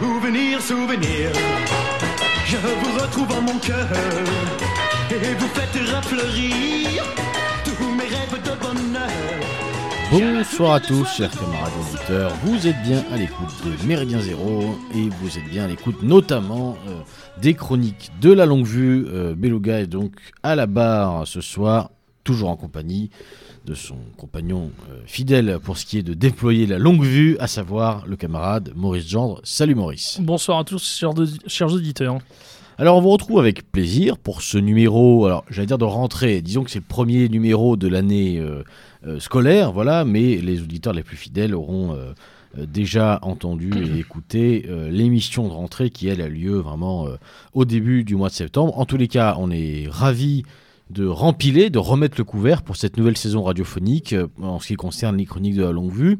Souvenir, souvenir, je vous retrouve en mon cœur et vous faites rafleurir tous mes rêves de bonheur. Bonsoir à tous, chers camarades auditeurs. Vous êtes bien à l'écoute de Méridien Zéro et vous êtes bien à l'écoute notamment euh, des chroniques de la longue vue. Euh, Beluga est donc à la barre ce soir, toujours en compagnie de son compagnon euh, fidèle pour ce qui est de déployer la longue vue, à savoir le camarade Maurice Gendre. Salut Maurice. Bonsoir à tous, chers, de- chers auditeurs. Alors on vous retrouve avec plaisir pour ce numéro, alors j'allais dire de rentrée, disons que c'est le premier numéro de l'année euh, euh, scolaire, voilà, mais les auditeurs les plus fidèles auront déjà entendu et écouté euh, l'émission de rentrée qui elle a lieu vraiment euh, au début du mois de septembre. En tous les cas, on est ravis de rempiler, de remettre le couvert pour cette nouvelle saison radiophonique euh, en ce qui concerne les chroniques de la longue vue.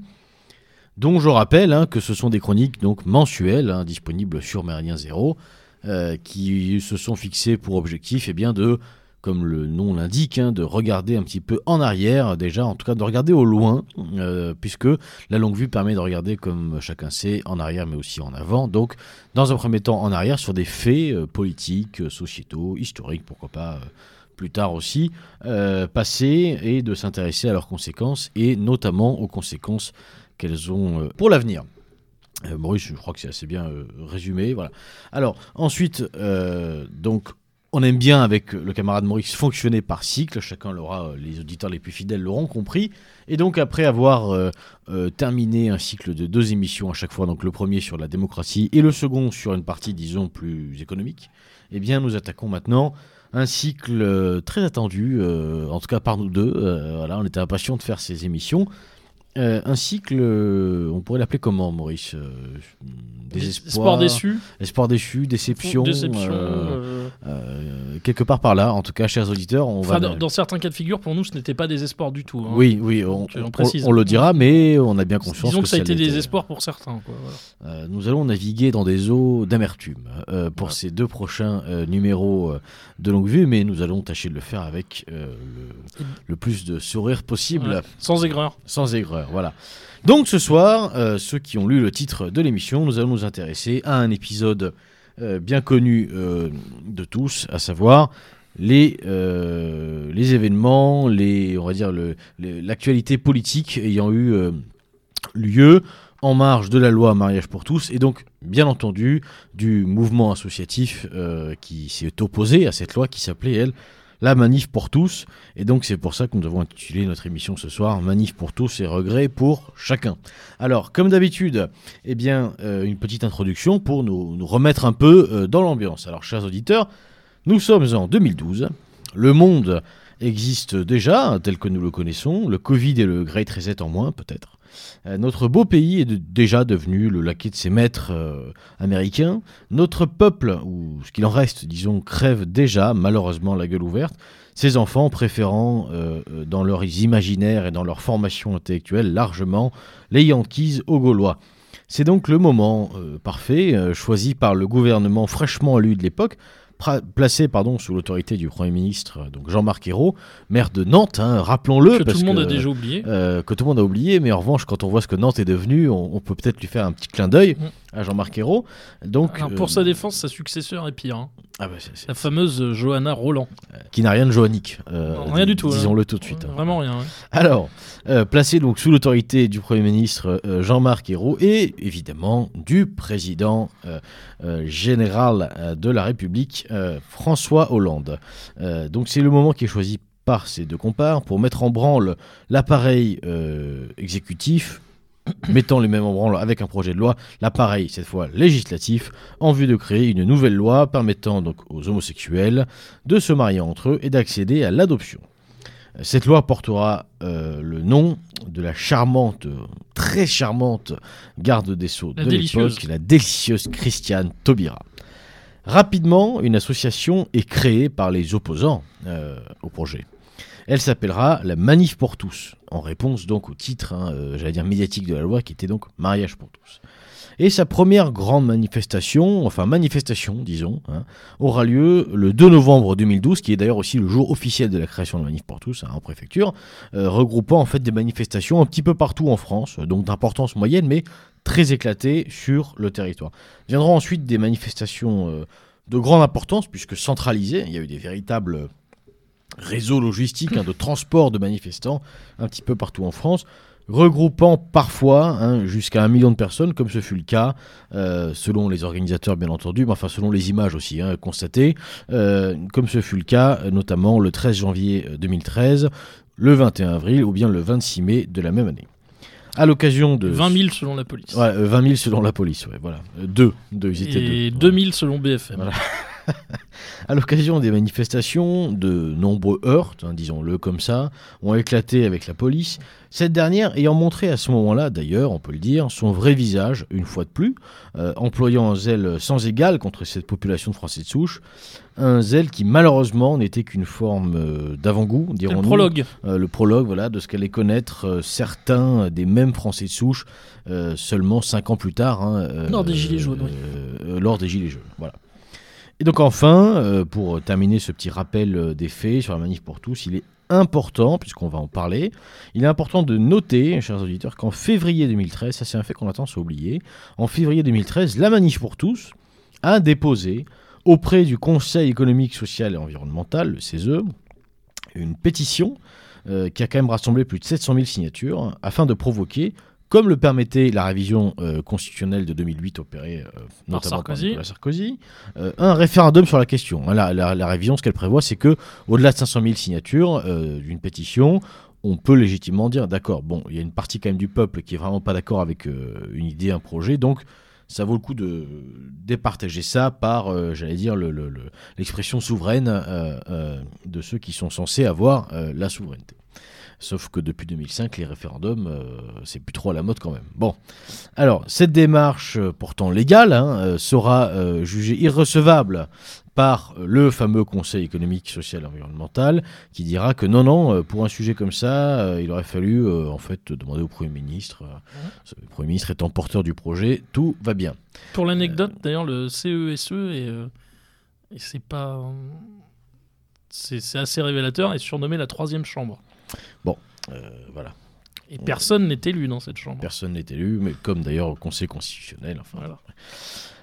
dont je rappelle hein, que ce sont des chroniques donc mensuelles, hein, disponibles sur Méridien Zéro, euh, qui se sont fixées pour objectif eh bien, de, comme le nom l'indique, hein, de regarder un petit peu en arrière, déjà, en tout cas de regarder au loin, euh, puisque la longue vue permet de regarder, comme chacun sait, en arrière mais aussi en avant. Donc, dans un premier temps, en arrière sur des faits politiques, sociétaux, historiques, pourquoi pas. Plus tard aussi, euh, passés et de s'intéresser à leurs conséquences et notamment aux conséquences qu'elles ont euh, pour l'avenir. Euh, Maurice, je crois que c'est assez bien résumé. Voilà. Alors, ensuite, donc, on aime bien avec le camarade Maurice fonctionner par cycle. Chacun l'aura, les auditeurs les plus fidèles l'auront compris. Et donc, après avoir terminé un cycle de deux émissions à chaque fois, donc le premier sur la démocratie et le second sur une partie, disons, plus économique, eh bien, nous attaquons maintenant un cycle euh, très attendu, euh, en tout cas par nous deux. Euh, voilà, on était impatients de faire ces émissions. Euh, un cycle, euh, on pourrait l'appeler comment, Maurice Euh, Désespoir, Espoir déçu. espoir déçu, déception, Déception. quelque part par là. En tout cas, chers auditeurs, on enfin, va. dans, dans certains cas de figure, pour nous, ce n'était pas des espoirs du tout. hein. Oui, oui, on, Donc, on on- précise. on le dira, mais on a bien conscience Disons que ça a été espoirs pour certains. quoi, voilà. Nous allons naviguer dans des eaux d'amertume pour ces deux prochains numéros de longue vue, mais nous allons tâcher de le faire avec le, le plus de sourire possible, Ouais. Sans aigreur. sans aigreur. Voilà. Donc ce soir, euh, ceux qui ont lu le titre de l'émission, nous allons nous intéresser à un épisode euh, bien connu euh, de tous, à savoir les, événements, les, on va dire l'actualité politique ayant eu lieu en marge de la loi mariage pour tous et donc bien entendu du mouvement associatif qui s'est opposé à cette loi qui s'appelait elle la manif pour tous et donc c'est pour ça que nous avons intitulé notre émission ce soir manif pour tous et regrets pour chacun. Alors comme d'habitude, eh bien euh, une petite introduction pour nous, remettre un peu euh, dans l'ambiance. Alors chers auditeurs, nous sommes en 2012, le monde existe déjà tel que nous le connaissons, le Covid et le Great Reset en moins peut-être. Euh, notre beau pays est déjà devenu le laquais de ses maîtres euh, américains. Notre peuple, ou ce qu'il en reste, disons, crève déjà, malheureusement, la gueule ouverte. Ses enfants préférant, euh, dans leurs imaginaires et dans leur formation intellectuelle, largement les Yankees aux Gaulois. C'est donc le moment parfait, choisi par le gouvernement fraîchement élu de l'époque, placé pardon, sous l'autorité du Premier ministre euh, donc Jean-Marc Ayrault, maire de Nantes, hein, rappelons-le. Que tout le monde que, a déjà oublié. euh, que tout le monde a oublié, mais en revanche, quand on voit ce que Nantes est devenu, on, on peut peut-être lui faire un petit clin d'œil Mm. À Jean-Marc Ayrault. Donc, Alors, euh, pour sa défense, sa successeur est pire. hein. ah bah, La fameuse euh, Johanna Roland. qui n'a rien de joannique. euh, Non, rien du tout, Disons-le hein. tout de suite. hein. Vraiment rien. ouais. Alors, euh, placé donc sous l'autorité du Premier ministre euh, Jean-Marc Ayrault et évidemment du président euh, euh, général euh, de la République euh, François Hollande. Euh, donc c'est le moment qui est choisi par ces deux compars pour mettre en branle l'appareil euh, exécutif mettant les mêmes en branle avec un projet de loi, l'appareil cette fois législatif, en vue de créer une nouvelle loi permettant donc aux homosexuels de se marier entre eux et d'accéder à l'adoption. Cette loi portera euh, le nom de la charmante, très charmante garde des Sceaux La de l'époque, la délicieuse Christiane Taubira. Rapidement, une association est créée par les opposants euh, au projet. Elle s'appellera la Manif pour tous, en réponse donc au titre, hein, euh, j'allais dire médiatique de la loi, qui était donc Mariage pour tous. Et sa première grande manifestation, enfin manifestation, disons, hein, aura lieu le 2 novembre 2012, qui est d'ailleurs aussi le jour officiel de la création de Manif pour tous hein, en préfecture, euh, regroupant en fait des manifestations un petit peu partout en France, donc d'importance moyenne, mais très éclatées sur le territoire. Viendront ensuite des manifestations euh, de grande importance, puisque centralisées, il y a eu des véritables réseaux logistiques hein, de transport de manifestants un petit peu partout en France regroupant parfois hein, jusqu'à un million de personnes, comme ce fut le cas, euh, selon les organisateurs bien entendu, mais enfin selon les images aussi hein, constatées, euh, comme ce fut le cas notamment le 13 janvier 2013, le 21 avril ou bien le 26 mai de la même année. À l'occasion de... 20 000 selon la police. Ouais, 20 000 selon la police, ouais, voilà. deux, deux, ils étaient Et deux. 2000 selon BFM. Voilà. à l'occasion des manifestations, de nombreux heurts, hein, disons-le comme ça, ont éclaté avec la police, cette dernière ayant montré à ce moment-là, d'ailleurs, on peut le dire, son vrai visage, une fois de plus, euh, employant un zèle sans égal contre cette population de Français de souche, un zèle qui malheureusement n'était qu'une forme euh, d'avant-goût, dirons-nous. le prologue. Euh, le prologue, voilà, de ce qu'allaient connaître certains des mêmes Français de souche seulement cinq ans plus tard. hein, Lors des Gilets jaunes, oui. lors des Gilets jaunes, voilà. Et donc enfin, euh, pour terminer ce petit rappel euh, des faits sur la manif pour tous, il est important, puisqu'on va en parler, il est important de noter, chers auditeurs, qu'en février 2013, ça c'est un fait qu'on a tendance à oublier, en février 2013, la manif pour tous a déposé auprès du Conseil économique, social et environnemental, le CESE, une pétition euh, qui a quand même rassemblé plus de 700 000 signatures afin de provoquer, comme le permettait la révision euh, constitutionnelle de 2008 opérée euh, notamment par Sarkozy. Euh, un référendum sur la question. Hein, La, la- la révision, ce qu'elle prévoit, c'est que au-delà de 500 000 signatures d'une pétition, on peut légitimement dire, d'accord, bon, il y a une partie quand même du peuple qui est vraiment pas d'accord avec une idée, un projet, donc ça vaut le coup de départager ça par, euh, j'allais dire, le- le- le- l'expression souveraine euh, euh, de ceux qui sont censés avoir la souveraineté. Sauf que depuis 2005, les référendums, euh, c'est plus trop à la mode quand même. Bon, alors cette démarche, euh, pourtant légale, hein, euh, sera euh, jugée irrecevable par le fameux Conseil économique, social et environnemental, qui dira que non, non, pour un sujet comme ça, il aurait fallu en fait demander au Premier ministre. Le Premier ministre étant porteur du projet, tout va bien. Pour l'anecdote, d'ailleurs, le CESE, et, euh, et c'est pas. c'est assez révélateur, est surnommé la troisième chambre. Euh, voilà, Et personne n'est élu dans cette chambre. personne n'est élu, mais comme d'ailleurs au Conseil constitutionnel. Enfin, Voilà.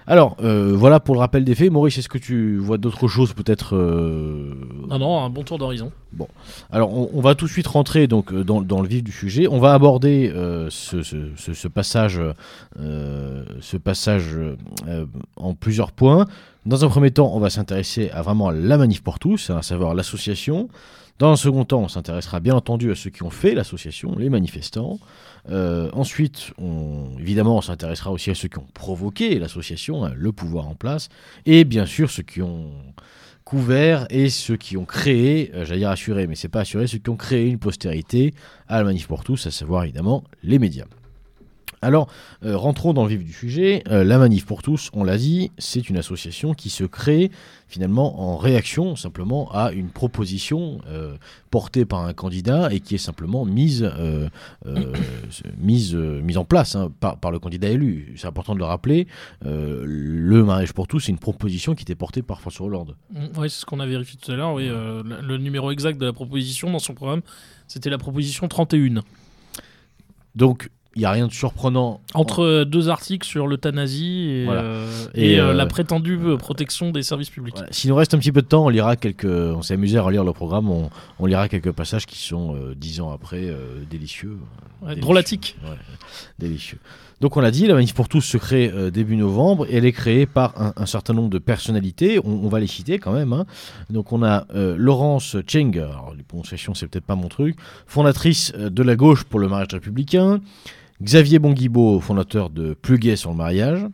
Alors, euh, voilà pour le rappel des faits. Maurice, est-ce que tu vois d'autres choses peut-être euh, Non, non, un bon tour d'horizon. Alors, on, on va tout de suite rentrer donc dans, dans le vif du sujet. On va aborder euh, ce, ce- ce- ce passage, ce passage en plusieurs points. Dans un premier temps, on va s'intéresser à vraiment la manif pour tous, à savoir l'association. Dans un second temps, on s'intéressera bien entendu à ceux qui ont fait l'association, les manifestants. Euh, ensuite, évidemment, on s'intéressera aussi à ceux qui ont provoqué l'association, hein, le pouvoir en place, et bien sûr ceux qui ont couvert et ceux qui ont créé, euh, j'allais dire assuré, mais c'est pas assuré, ceux qui ont créé une postérité à la manif pour tous, à savoir évidemment les médias. Alors, euh, rentrons dans le vif du sujet. Euh, la Manif pour tous, on l'a dit, c'est une association qui se crée finalement en réaction simplement à une proposition euh, portée par un candidat et qui est simplement mise, mise, mise en place hein, par, par le candidat élu. C'est important de le rappeler. Le mariage pour tous, c'est une proposition qui était portée par François Hollande. Oui, c'est ce qu'on a vérifié tout à l'heure. Oui, le, le numéro exact de la proposition dans son programme, c'était la proposition 31. Donc, il n'y a rien de surprenant. Entre deux articles sur l'euthanasie et, Voilà. euh, Et, et, euh, euh, la prétendue euh, protection des services publics. Voilà. S'il nous reste un petit peu de temps, on lira quelques. On s'est amusé à relire le programme. On, on lira quelques passages qui sont dix ans après délicieux. Ouais, Délicieux. drôlatique. Ouais, délicieux. Donc on l'a dit, la manif pour tous se crée euh, début novembre et elle est créée par un, un certain nombre de personnalités. On, on va les citer quand même. hein. Donc on a euh, Laurence Cheng, alors les prononciations c'est peut-être pas mon truc, fondatrice de la gauche pour le mariage républicain. Xavier Bonguibaud, fondateur de Plus Gay sur le mariage.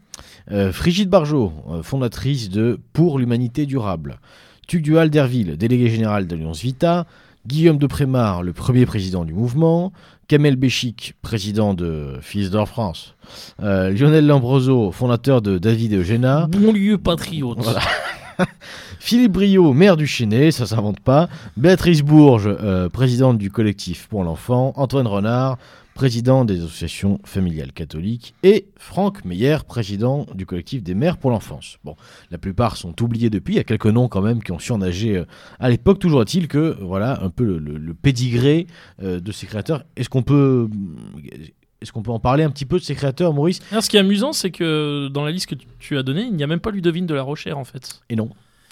Euh, Frigide Barjot, euh, fondatrice de Pour l'humanité durable. Tugdual Derville, délégué général d'Alliance Vita. Guillaume de Prémar, le premier président du mouvement. Kamel Béchic, président de Fils d'Or France. Euh, Lionel Lambroso, fondateur de David et Eugéna. Bon lieu patriote. Voilà. Philippe Brio, maire du Chénet, ça s'invente pas. Béatrice Bourges, euh, présidente du collectif pour l'enfant. Antoine Renard, président des associations familiales catholiques, et Franck Meyer, président du collectif des mères pour l'enfance. Bon, la plupart sont oubliés depuis, il y a quelques noms quand même qui ont surnagé euh, à l'époque. Toujours est-il que, voilà, un peu le, le- le pédigré euh, de ces créateurs. Est-ce qu'on peut... Est-ce qu'on peut en parler un petit peu de ces créateurs, Maurice? Alors, ce qui est amusant, c'est que dans la liste que tu- as donnée, il n'y a même pas Ludovine de la Rochère en fait.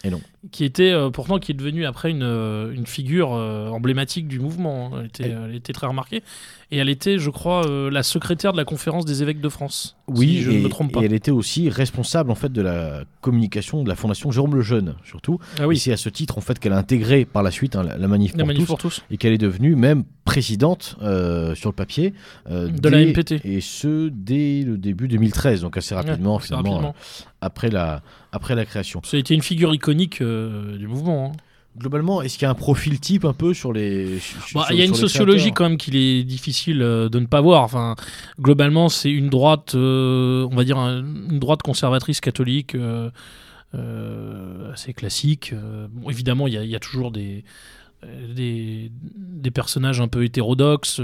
Et non. Qui était euh, pourtant qui est devenue après une, euh, une figure euh, emblématique du mouvement. hein. Elle était, Elle- elle était très remarquée et elle était, je crois, euh, la secrétaire de la conférence des évêques de France. Oui, si je et, ne me trompe pas. et elle était aussi responsable en fait de la communication de la fondation Jérôme Lejeune, surtout. Ah Et oui, c'est à ce titre en fait qu'elle a intégré par la suite hein, la, la manif la pour manif tous pour tous. et qu'elle est devenue même présidente sur le papier De la MPT. et ce dès le début 2013, donc assez rapidement Ouais, finalement rapidement. après la après la création. Ça a été une figure iconique euh, du mouvement. hein. Globalement, est-ce qu'il y a un profil type un peu sur les Bah, Il y a une sociologie quand même qu'il est difficile euh, de ne pas voir. Enfin, globalement, c'est une droite, euh, on va dire un- une droite conservatrice catholique euh, assez classique. Bon, évidemment, il y, a- il y a toujours des, des, des personnages un peu hétérodoxes.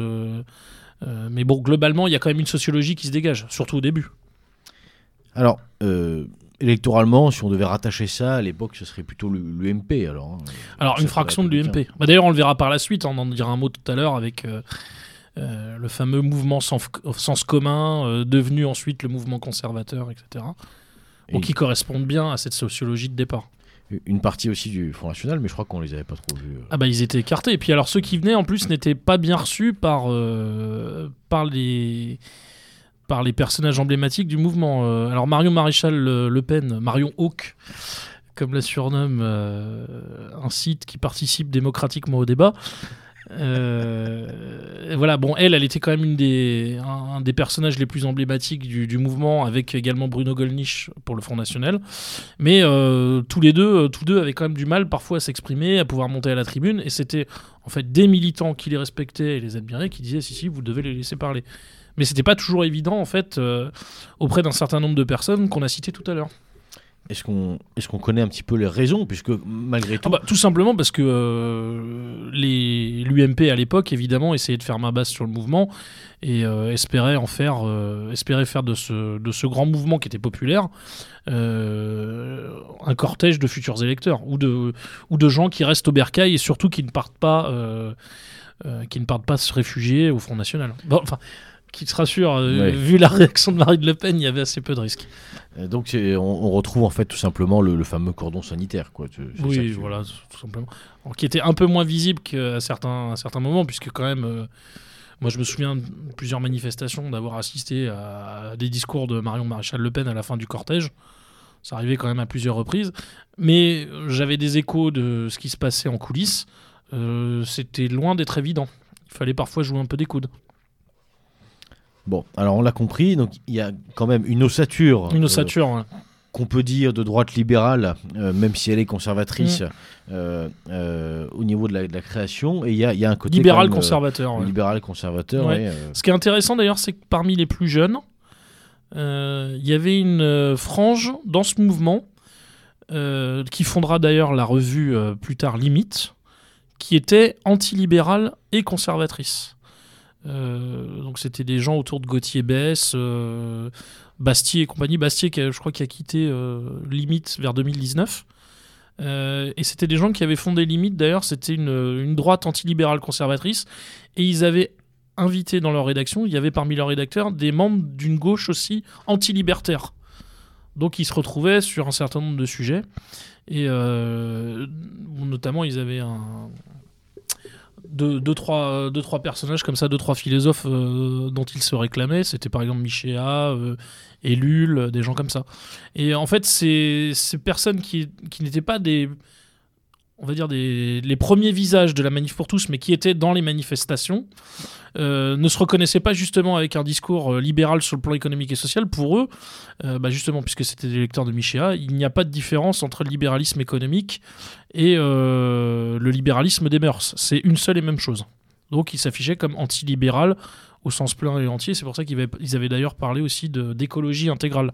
mais bon, globalement, il y a quand même une sociologie qui se dégage, surtout au début. Alors, électoralement, si on devait rattacher ça, à l'époque, ce serait plutôt l'UMP alors. hein. Alors, une fraction de l'UMP. Bah, D'ailleurs, on le verra par la suite, on en dira un mot tout à l'heure avec euh, euh, le fameux mouvement sens, sens commun, euh, devenu ensuite le mouvement conservateur, etc. Bon, Et qui correspondent bien à cette sociologie de départ. une partie aussi du Front National, mais je crois qu'on les avait pas trop vus. Ah bah ils étaient écartés. Et puis alors ceux qui venaient en plus n'étaient pas bien reçus par, euh, par, les, par les personnages emblématiques du mouvement. Euh, alors Marion Maréchal Le, Pen, Marion Hawk, comme la surnomme euh, un site qui participe démocratiquement au débat. Euh, voilà, bon, elle, elle était quand même une des, un, des personnages les plus emblématiques du, mouvement, avec également Bruno Gollnisch pour le Front National. Mais tous les deux, tous deux avaient quand même du mal parfois à s'exprimer, à pouvoir monter à la tribune, et c'était en fait des militants qui les respectaient et les admiraient qui disaient si si, vous devez les laisser parler. Mais c'était pas toujours évident en fait euh, auprès d'un certain nombre de personnes qu'on a citées tout à l'heure. Est-ce qu'on est qu'on connaît un petit peu les raisons, puisque malgré tout, Ah bah, tout simplement parce que euh, l'UMP à l'époque évidemment essayait de faire ma base sur le mouvement et euh, espérait en faire euh, espérait faire de ce de ce grand mouvement qui était populaire un cortège de futurs électeurs ou de ou de gens qui restent au bercail et surtout qui ne partent pas qui ne partent pas se réfugier au Front National. Bon, enfin qui se rassure, euh, Ouais. vu la réaction de Marine Le Pen, il y avait assez peu de risques. euh, donc on, on retrouve en fait tout simplement le, le fameux cordon sanitaire, quoi. Oui, tu- voilà, tout simplement. Alors, qui était un peu moins visible qu'à certains, à certains moments, puisque quand même, euh, moi je me souviens de plusieurs manifestations, d'avoir assisté à, des discours de Marion Maréchal Le Pen à la fin du cortège. Ça arrivait quand même à plusieurs reprises. Mais j'avais des échos de ce qui se passait en coulisses. Euh, C'était loin d'être évident. Il fallait parfois jouer un peu des coudes. Bon, alors on l'a compris, donc il y a quand même une ossature. Une euh, qu'on peut dire de droite libérale, euh, même si elle est conservatrice Mm. euh, au niveau de la, de la création. Et il y a, il y a un côté Libéral même, conservateur. ouais. libéral conservateur. Ouais. Ce qui est intéressant d'ailleurs, c'est que parmi les plus jeunes, il y avait une frange dans ce mouvement qui fondera d'ailleurs la revue plus tard Limite, qui était antilibérale et conservatrice. Euh, donc c'était des gens autour de Gauthier Besse, euh, Bastier et compagnie. Bastier, qui a- je crois, qui a quitté euh, Limite vers 2019. Euh, et c'était des gens qui avaient fondé Limite, d'ailleurs, c'était une, une droite antilibérale conservatrice. Et ils avaient invité dans leur rédaction, il y avait parmi leurs rédacteurs des membres d'une gauche aussi anti-libertaire. Donc ils se retrouvaient sur un certain nombre de sujets. Et notamment, ils avaient un, deux, deux, trois, deux, trois personnages comme ça, deux, trois philosophes euh, dont ils se réclamaient. C'était par exemple Michéa, euh, Ellul, des gens comme ça. Et en fait, ces, ces personnes qui, qui n'étaient pas des on va dire les premiers visages de la manif pour tous, mais qui étaient dans les manifestations, euh, ne se reconnaissaient pas justement avec un discours euh, libéral sur le plan économique et social. Pour eux, euh, bah justement, puisque c'était des lecteurs de Michéa, il n'y a pas de différence entre le libéralisme économique et le libéralisme des mœurs. C'est une seule et même chose. Donc ils s'affichaient comme anti-libéral au sens plein et entier. C'est pour ça qu'ils avaient, d'ailleurs parlé aussi d'écologie intégrale.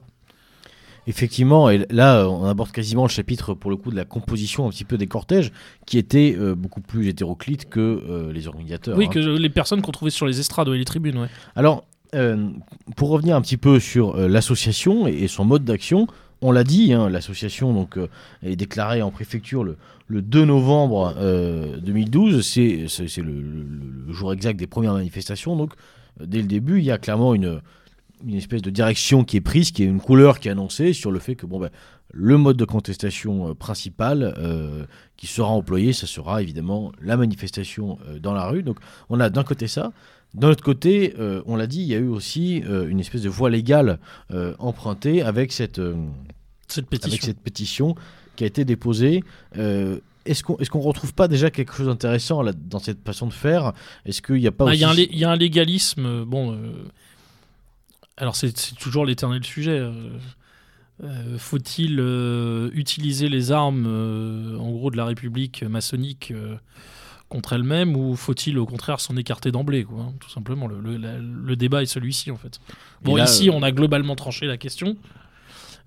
Effectivement, et là, on aborde quasiment le chapitre pour le coup de la composition un petit peu des cortèges, qui était euh, beaucoup plus hétéroclite que euh, les organisateurs. Oui, hein. que les personnes qu'on trouvait sur les estrades et les tribunes, ouais. Alors, euh, pour revenir un petit peu sur l'association et, et son mode d'action, on l'a dit, hein, l'association donc est déclarée en préfecture le, le 2 novembre euh, 2012. C'est le, le- le jour exact des premières manifestations. Donc, dès le début, il y a clairement une, une espèce de direction qui est prise, qui est une couleur qui est annoncée sur le fait que bon, ben, le mode de contestation euh, principal euh, qui sera employé, ça sera évidemment la manifestation euh, dans la rue. Donc, on a d'un côté ça. D'un autre côté, on l'a dit, il y a eu aussi une espèce de voie légale empruntée avec cette, Cette avec pétition. cette pétition qui a été déposée. Est-ce qu'on est qu'on retrouve pas déjà quelque chose d'intéressant dans cette façon de faire? Est-ce qu'il n'y a pas Ah, Il aussi... y, a un lé- il y a un légalisme. Bon, euh, alors c'est toujours l'éternel sujet. euh, euh, Faut-il euh, utiliser les armes, euh, en gros, de la République maçonnique contre elle-même, ou faut-il au contraire s'en écarter d'emblée, hein, Tout simplement, le, le- la- le débat est celui-ci, en fait. Bon, là, ici, on a globalement tranché la question.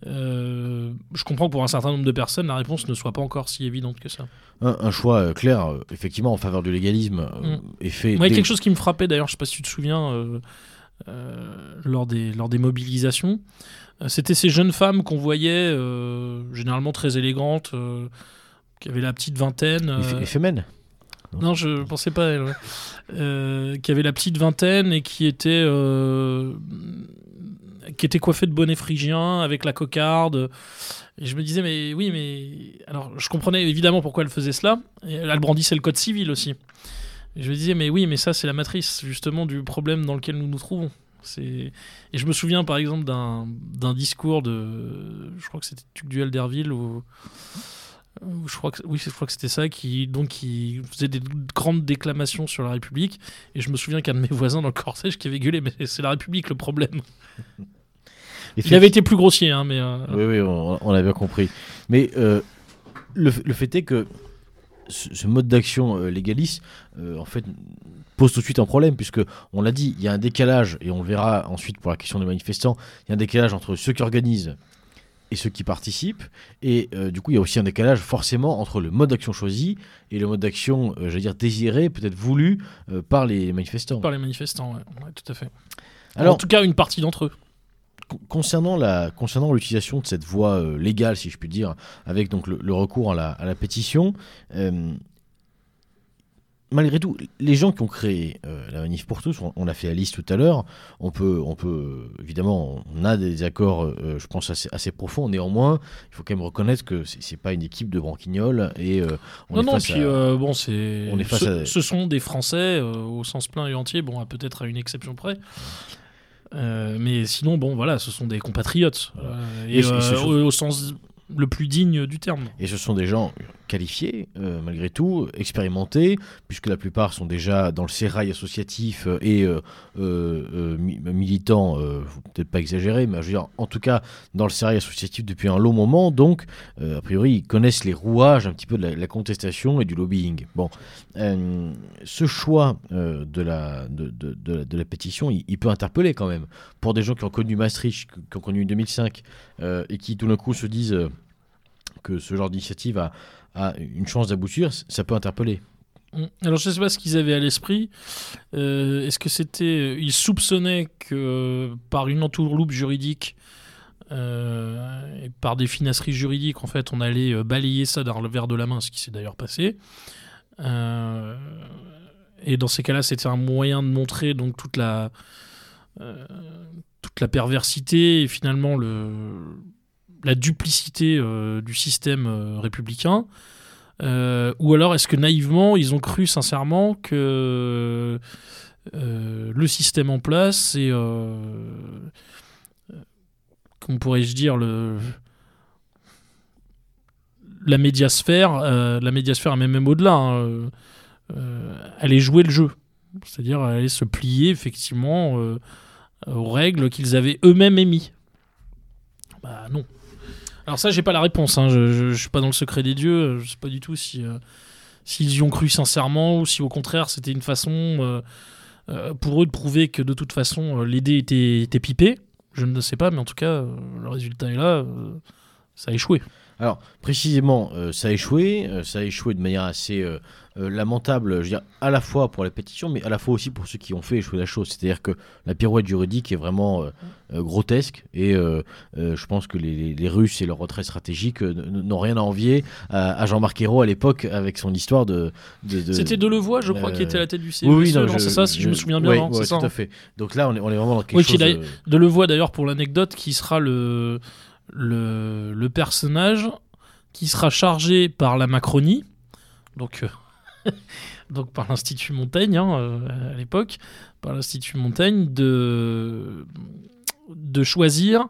Je comprends que pour un certain nombre de personnes, la réponse ne soit pas encore si évidente que ça. un, un choix clair, effectivement, en faveur du légalisme Mm. est fait. Moi, il y a dès- quelque chose qui me frappait d'ailleurs, je sais pas si tu te souviens, lors, des, lors des mobilisations. Euh, C'était ces jeunes femmes qu'on voyait, euh, généralement très élégantes, euh, qui avaient la petite vingtaine. Euh, éphémène. non, je pensais pas à elle. ouais. Euh, qui avaient la petite vingtaine et qui étaient, euh, qui étaient coiffées de bonnets phrygiens avec la cocarde. Et je me disais, mais oui, mais. Alors, je comprenais évidemment pourquoi elle faisait cela. Et elle brandissait le code civil aussi. Et je me disais, mais oui, mais ça, c'est la matrice, justement, du problème dans lequel nous nous trouvons. Et je me souviens, par exemple, d'un, discours de. Je crois que c'était Duel d'Herville, ou. ou Je crois que, oui, je crois que c'était ça, qui, donc, qui faisait des grandes déclamations sur la République. Et je me souviens qu'un de mes voisins dans le cortège qui avait gueulé, mais c'est la République le problème. Il avait été plus grossier, hein, mais. euh, Oui, oui, on, on a bien compris. Mais euh, le, le fait est que ce, ce mode d'action euh, légaliste, euh, en fait, pose tout de suite un problème, puisque on l'a dit, il y a un décalage, et on le verra ensuite pour la question des manifestants, il y a un décalage entre ceux qui organisent et ceux qui participent, et euh, du coup, il y a aussi un décalage forcément entre le mode d'action choisi et le mode d'action, euh, j'allais dire, désiré, peut-être voulu euh, par les manifestants. Par les manifestants, Ouais, tout à fait. Alors, en tout cas, une partie d'entre eux. Con- Concernant la concernant l'utilisation de cette voie euh, légale, si je puis dire, avec donc le, le recours à la, à la pétition, euh, malgré tout, les gens qui ont créé euh, la manif pour tous, on, on a fait la liste tout à l'heure. On peut, on peut évidemment, on a des accords, je pense assez, assez profonds. Néanmoins, il faut quand même reconnaître que c'est pas une équipe de branquignoles et on non, est non, face puis à- bon, c'est. on est face ce, à- ce sont des Français au sens plein et entier, bon, peut-être à une exception près. Euh, mais sinon, bon, voilà, ce sont des compatriotes. et Et ce- euh, au, au sens le plus digne du terme. Et ce sont des gens qualifiés, euh, malgré tout, expérimentés, puisque la plupart sont déjà dans le sérail associatif euh, et euh, mi- militants, peut-être pas exagérer, mais je veux dire, en tout cas, dans le sérail associatif depuis un long moment, donc, a priori, ils connaissent les rouages un petit peu de la, contestation et du lobbying. Bon, ce choix de, la, de, de- la- pétition, il, il peut interpeller quand même. Pour des gens qui ont connu Maastricht, qui ont connu 2005, euh, et qui tout d'un coup se disent que ce genre d'initiative a, a une chance d'aboutir, ça peut interpeller. Mm. Alors, je ne sais pas ce qu'ils avaient à l'esprit. Euh, Est-ce que c'était. Ils soupçonnaient que par une entourloupe juridique. euh, par des finasseries juridiques, en fait, on allait euh, balayer ça d'un revers de la main, ce qui s'est d'ailleurs passé. Euh, et dans ces cas-là, c'était un moyen de montrer donc toute la euh, toute la perversité et finalement le la duplicité euh, du système euh, républicain. Euh, ou alors est-ce que naïvement ils ont cru sincèrement que le système en place et comment pourrais-je dire le la médiasphère la médiasphère même, même au-delà hein, allait jouer le jeu. C'est-à-dire allait se plier effectivement aux règles qu'ils avaient eux-mêmes émis. Bah non alors ça, j'ai pas la réponse. hein. Je, suis pas dans le secret des dieux. Je sais pas du tout si euh, s'ils y ont cru sincèrement ou si au contraire c'était une façon euh, euh, pour eux de prouver que de toute façon euh, l'idée était, était pipée. Je ne sais pas, mais en tout cas, euh, le résultat est là. euh, ça a échoué. Alors, précisément, euh, ça a échoué. euh, ça a échoué de manière assez euh, lamentable, je veux dire, à la fois pour la pétition, mais à la fois aussi pour ceux qui ont fait échouer la chose. C'est-à-dire que la pirouette juridique est vraiment euh, euh, grotesque et euh, je pense que les, les- les Russes et leur retrait stratégique n'ont rien à envier à, à Jean-Marc Ayrault à l'époque avec son histoire de. de- de- C'était Delevoye, je crois, qui était à la tête du CESE. Oui, oui, non, non, c'est ça, si je me souviens bien. hein, ouais, c'est ça, tout hein. à fait. Donc là, on est, on est vraiment dans quelque Oui, chose. d'ailleurs- euh, Delevoye, d'ailleurs, pour l'anecdote, qui sera le, le, le personnage qui sera chargé par la Macronie, donc, donc par l'Institut Montaigne hein, euh, à l'époque, par l'Institut Montaigne, de, de choisir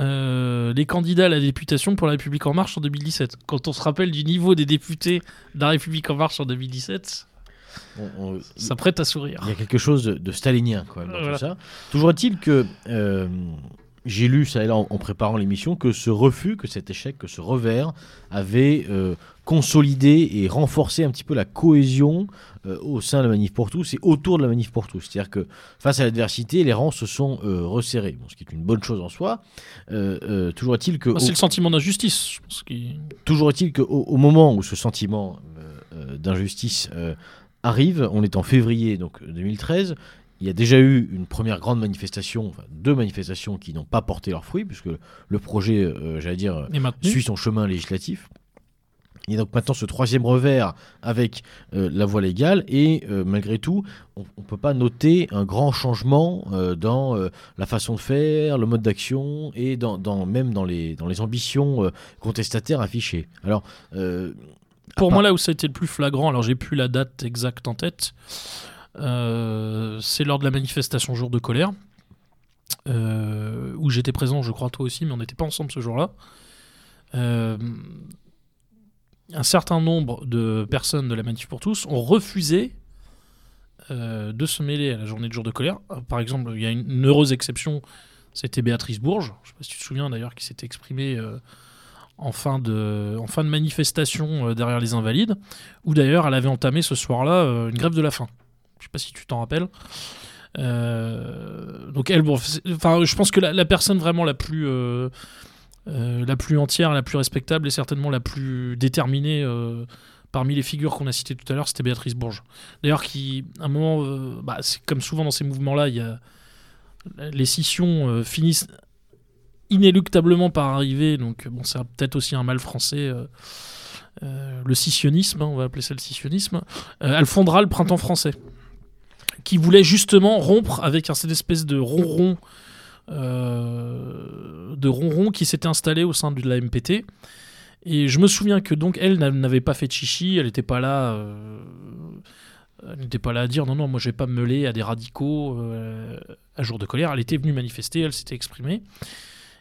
euh, les candidats à la députation pour la République En Marche en 2017. Quand on se rappelle du niveau des députés de la République En Marche en 2017, on- on- ça prête à sourire. Il y a quelque chose de, de stalinien quand même dans Voilà. tout ça. Toujours est-il que euh, j'ai lu ça et là en, en préparant l'émission que ce refus, que cet échec, que ce revers avait euh, consolidé et renforcé un petit peu la cohésion euh, au sein de la manif pour tous et autour de la manif pour tous. C'est-à-dire que face à l'adversité, les rangs se sont euh, resserrés, Bon, ce qui est une bonne chose en soi. Toujours est-il que Bah, c'est au- le sentiment d'injustice, qui- Toujours est-il qu'au au moment où ce sentiment d'injustice arrive, on est en février donc 2013, il y a déjà eu une première grande manifestation, enfin, deux manifestations qui n'ont pas porté leurs fruits, puisque le projet, euh, j'allais dire, suit son chemin législatif. Il y a donc maintenant ce troisième revers avec euh, la voie légale et euh, malgré tout, on ne peut pas noter un grand changement euh, dans la façon de faire, le mode d'action et dans, dans- même dans les, dans les ambitions contestataires affichées. Alors, Pour moi, là où ça a été le plus flagrant, alors j'ai plus la date exacte en tête, c'est lors de la manifestation Jour de colère, euh, où j'étais présent, je crois toi aussi, mais on n'était pas ensemble ce jour-là. Euh, un certain nombre de personnes de la Manif pour tous ont refusé euh, de se mêler à la journée de Jour de colère. Euh, Par exemple, il y a une, heureuse exception, c'était Béatrice Bourges, je ne sais pas si tu te souviens d'ailleurs, qui s'était exprimée euh, en fin de, manifestation euh, derrière les Invalides, où d'ailleurs elle avait entamé ce soir-là euh, une grève de la faim. Je sais pas si tu t'en rappelles. Euh, donc elle, enfin, je pense que la, personne vraiment la plus, euh, euh, la plus entière, la plus respectable et certainement la plus déterminée parmi les figures qu'on a citées tout à l'heure, c'était Béatrice Bourges. D'ailleurs, qui, à un moment, bah, c'est comme souvent dans ces mouvements-là, il y a les scissions finissent inéluctablement par arriver. Donc, bon, c'est peut-être aussi un mal français. le scissionnisme, hein, on va appeler ça le scissionnisme. Elle fondera le printemps français, qui voulait justement rompre avec un- cette espèce de ronron, euh, de ronron qui s'était installé au sein de la MPT. Et je me souviens que donc elle n'a- n'avait pas fait de chichi, elle n'était pas là. euh, elle n'était pas là à dire non, non, moi je vais pas me mêler à des radicaux euh, à jour de colère. Elle était venue manifester, elle s'était exprimée.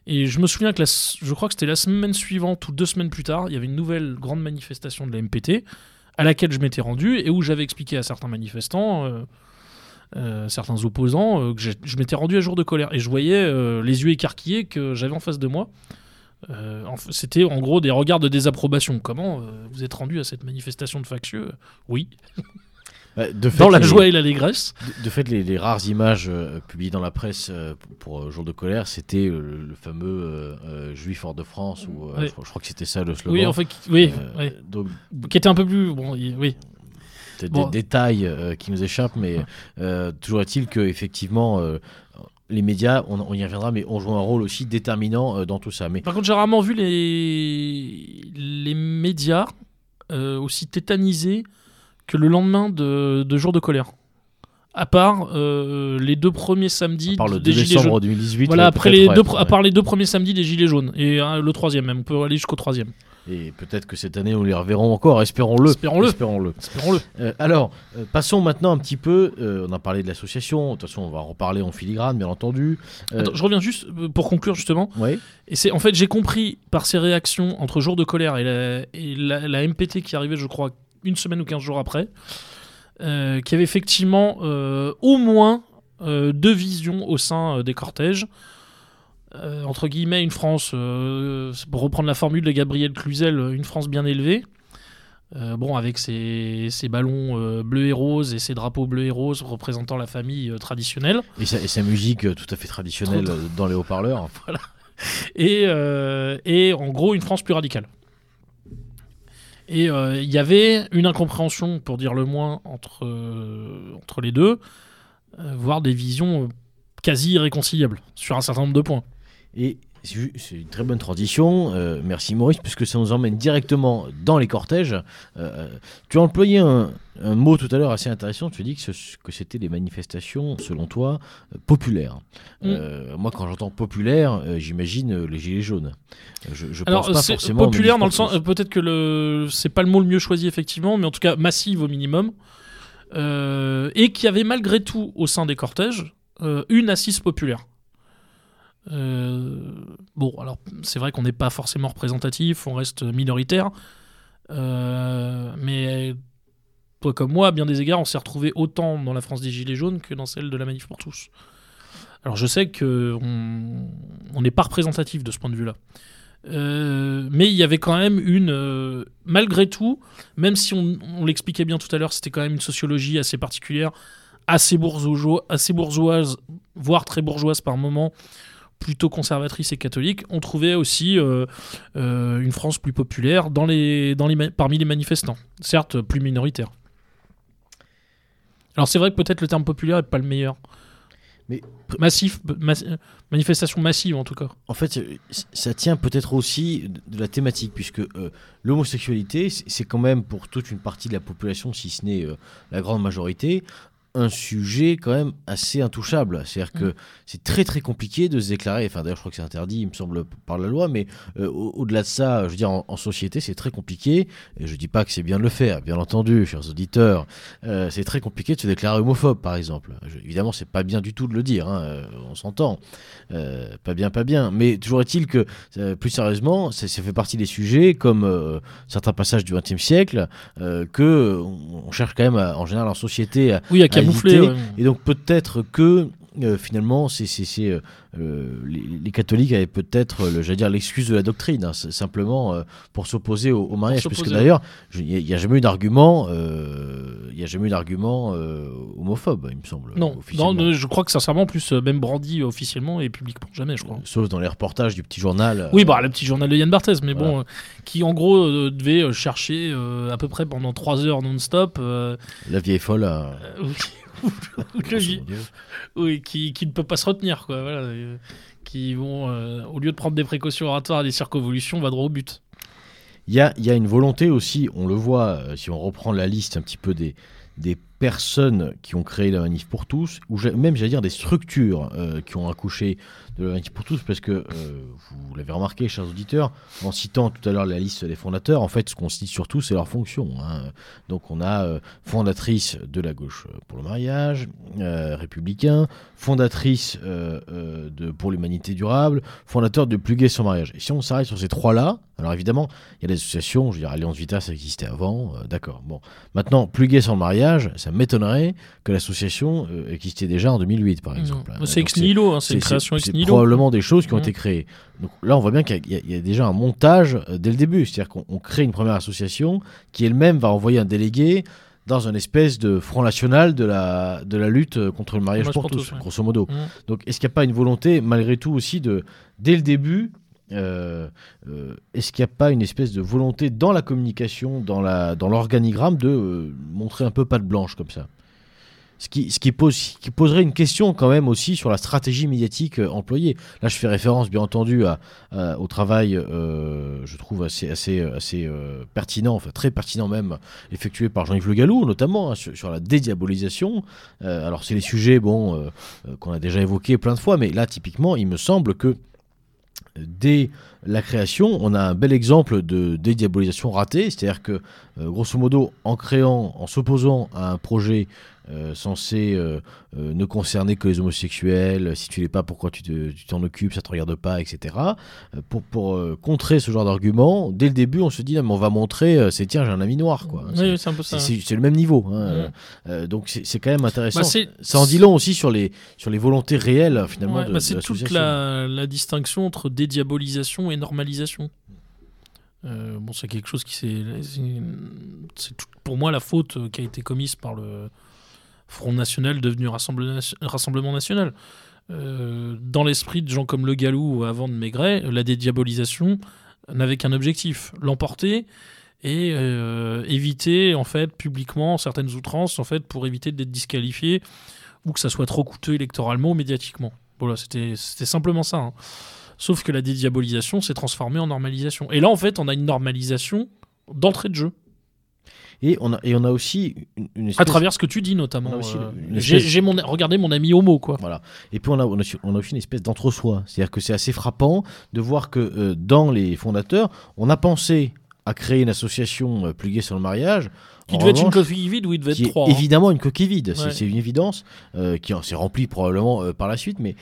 Et je me souviens que la je crois que c'était la semaine suivante ou deux semaines plus tard, il y avait une nouvelle grande manifestation de la MPT à laquelle je m'étais rendu et où j'avais expliqué à certains manifestants, euh, certains opposants, euh, que je m'étais rendu à jour de colère. Et je voyais euh, les yeux écarquillés que j'avais en face de moi. C'était en gros des regards de désapprobation. Comment vous êtes rendu à cette manifestation de factieux? Oui, bah, de fait, dans la les- joie et l'allégresse. De, de fait, les, les rares images euh, publiées dans la presse euh, pour, euh, Jour de colère, c'était le, le fameux Juif hors de France, ou je, crois- je crois que c'était ça le slogan. Oui, en fait, qui- oui, oui. Donc, qui était un peu plus. Bon, oui. Bon. des détails euh, qui nous échappent, mais euh, toujours est-il que effectivement, euh, les médias, on, on y reviendra, mais ont joué un rôle aussi déterminant dans tout ça. Mais Par contre, j'ai rarement vu les, les médias aussi tétanisés que le lendemain de, de jour de colère. À part euh, les deux premiers samedis à le 2 des Gilets décembre jaunes. 2018, Voilà, après les ouais, deux, à ouais. part les deux premiers samedis des Gilets jaunes. Et hein, le troisième même, on peut aller jusqu'au troisième. Et peut-être que cette année, on les reverrons encore, espérons-le. Espérons-le. Espérons-le. Espérons-le. Euh, alors, euh, passons maintenant un petit peu. euh, on a parlé de l'association. De toute façon, on va en reparler en filigrane, bien entendu. Euh, Attends, je reviens juste pour conclure justement. ouais. Et c'est en fait j'ai compris par ces réactions entre jour de colère et la, et la, la MPT qui arrivait je crois une semaine ou 15 jours après, qu'il y avait effectivement au moins deux visions au sein des cortèges. Euh, entre guillemets une France, euh, pour reprendre la formule de Gabriel Cluzel, une France bien élevée. Euh, bon, avec ses, ses ballons euh, bleus et roses et ses drapeaux bleus et roses représentant la famille euh, traditionnelle. Et sa, et sa musique euh, tout à fait traditionnelle euh, dans les haut-parleurs. Et, euh, et en gros, une France plus radicale. Et euh, il y avait une incompréhension, pour dire le moins, entre, euh, entre les deux, euh, voire des visions euh, quasi irréconciliables sur un certain nombre de points. Et c'est une très bonne transition. euh, merci Maurice, puisque ça nous emmène directement dans les cortèges. Euh, tu as employé un, un mot tout à l'heure assez intéressant. Tu as dit que, ce- que c'était des manifestations, selon toi, euh, populaires. Mm. Euh, moi, quand j'entends populaire, euh, j'imagine euh, les gilets jaunes. Euh, Je, je Alors, pense pas c'est forcément populaire dans le sens. euh, Peut-être que le c'est pas le mot le mieux choisi, effectivement, mais en tout cas massive au minimum. Euh, et qui avait malgré tout, au sein des cortèges, euh, une assise populaire. Euh, bon, alors c'est vrai qu'on n'est pas forcément représentatif, on reste minoritaire. Euh, mais toi comme moi, à bien des égards, on s'est retrouvé autant dans la France des Gilets jaunes que dans celle de la Manif pour tous. Alors je sais que on n'est pas représentatif de ce point de vue-là. Euh, mais il y avait quand même une, malgré tout, même si on, on l'expliquait bien tout à l'heure, c'était quand même une sociologie assez particulière, assez, bourgeois, assez bourgeoise, voire très bourgeoise par moment, plutôt conservatrice et catholique. On trouvait aussi euh, euh, une France plus populaire dans les, dans les, ma- parmi les manifestants, certes plus minoritaire. Alors c'est vrai que peut-être le terme populaire n'est pas le meilleur. Mais- massif, manifestation massive en tout cas. En fait, ça tient peut-être aussi de la thématique, puisque euh, l'homosexualité, c'est c'est quand même pour toute une partie de la population, si ce n'est euh, la grande majorité, un sujet quand même assez intouchable. C'est-à-dire que Mm. c'est très très compliqué de se déclarer, enfin d'ailleurs je crois que c'est interdit, il me semble, par la loi, mais euh, au- au-delà de ça, je veux dire, en, en société, c'est très compliqué. Et je dis pas que c'est bien de le faire, bien entendu, chers auditeurs. Euh, c'est très compliqué de se déclarer homophobe, par exemple. Je- évidemment, c'est pas bien du tout de le dire, hein, euh, on s'entend. Euh, pas bien, pas bien. Mais toujours est-il que, plus sérieusement, ça, ça fait partie des sujets, comme certains passages du XXe siècle, que on on cherche quand même, à- en général, en société, à, Oui, à ouais. et donc peut-être que euh, finalement, c'est, euh, euh, les, les catholiques avaient peut-être, euh, j'allais dire, l'excuse de la doctrine, hein, simplement pour s'opposer au, au mariage. Puisque d'ailleurs, il n'y a, jamais eu d'argument, il y a jamais eu d'argument homophobe, il me semble. Non, non, je crois que sincèrement, plus même brandi officiellement et publiquement, jamais, je crois. Sauf dans les reportages du petit journal. Oui, bah, le petit journal de Yann Barthès, mais bon, Voilà. qui en gros devait chercher à peu près pendant 3 heures non-stop. La vieille folle. euh, modo. oui, qui, qui ne peut pas se retenir, quoi. Voilà, euh, qui vont, euh, au lieu de prendre des précautions oratoires et des circonvolutions, va droit au but. Il y a, y a une volonté aussi, on le voit, euh, si on reprend la liste un petit peu des, des personnes qui ont créé la manif pour tous, ou même j'allais dire des structures euh, qui ont accouché de manif pour tous, parce que euh, vous l'avez remarqué, chers auditeurs, en citant tout à l'heure la liste des fondateurs, en fait ce qu'on cite surtout c'est leur fonction. hein. Donc on a euh, fondatrice de la gauche euh, pour le mariage, euh, républicain, fondatrice de pour l'humanité durable, fondateur de Plus Gay sans mariage. Et si on s'arrête sur ces trois-là, alors évidemment, il y a des associations, je veux dire, Alliance Vita, ça existait avant, d'accord. Bon, maintenant, Plus Gay sans mariage, ça m'étonnerait que l'association existait déjà en 2008, par exemple. Non. hein. C'est ex nihilo, hein, c'est une création ex nihilo. Probablement des choses qui ont Mhm. été créées. Donc là, on voit bien qu'il y, a- il y a déjà un montage euh, dès le début. C'est-à-dire qu'on on crée une première association qui elle-même va envoyer un délégué dans un espèce de front national de la, de la lutte euh, contre le mariage pour, pour tous, tous, ouais. grosso modo. Mhm. Donc est-ce qu'il n'y a pas une volonté, malgré tout aussi, de, dès le début, euh, euh, est-ce qu'il n'y a pas une espèce de volonté dans la communication, dans la dans l'organigramme, de euh, montrer un peu patte blanche comme ça? Ce qui, poserait une question quand même aussi sur la stratégie médiatique euh, employée. Là, je fais référence, bien entendu, au travail, euh, je trouve, assez, euh, pertinent, enfin très pertinent même, effectué par Jean-Yves Le Gallou, notamment, hein, sur, la dédiabolisation. Alors, c'est les sujets bon, qu'on a déjà évoqués plein de fois, mais là, typiquement, il me semble que dès la création, on a un bel exemple de dédiabolisation ratée, c'est-à-dire que, grosso modo, en créant, en s'opposant à un projet euh, censé euh, euh, ne concerner que les homosexuels, si tu l'es pas, pourquoi tu te- tu t'en occupes, ça te regarde pas, etc. Euh, pour pour contrer ce genre d'argument, dès le début, on se dit, Ah, mais on va montrer, c'est tiens, j'ai un ami noir, quoi. Oui, C'est- le même niveau. hein. Donc c'est quand même intéressant. Bah, ça en dit long aussi sur les, sur les volontés réelles, finalement, Ouais, bah, c'est toute la, la distinction entre dédiabolisation et normalisation. Bon, c'est quelque chose qui s'est. c'est- pour moi la faute qui a été commise par le Front National devenu Rassemble- Rassemblement National. Euh, dans l'esprit de gens comme Le Gallou ou avant de Maigret, la dédiabolisation n'avait qu'un objectif l'emporter et euh, éviter en fait publiquement certaines outrances en fait pour éviter d'être disqualifié ou que ça soit trop coûteux électoralement ou médiatiquement. Voilà, c'était c'était simplement ça. hein. Sauf que la dédiabolisation s'est transformée en normalisation. Et là, en fait, on a une normalisation d'entrée de jeu. Et on a, et on a aussi une, une À espèce- travers ce que tu dis, notamment. Euh, j'ai espèce- j'ai mon, regardez mon ami Homo, quoi. Voilà. Et puis on a, on a, aussi- on a aussi une espèce d'entre-soi. C'est-à-dire que c'est assez frappant de voir que euh, dans les fondateurs, on a pensé à créer une association euh, pluguée sur le mariage. Qui devait être une coquille vide ou il devait être trois. hein. évidemment une coquille vide, c'est- Ouais. c'est une évidence, euh, qui en- s'est remplie probablement par la suite, mais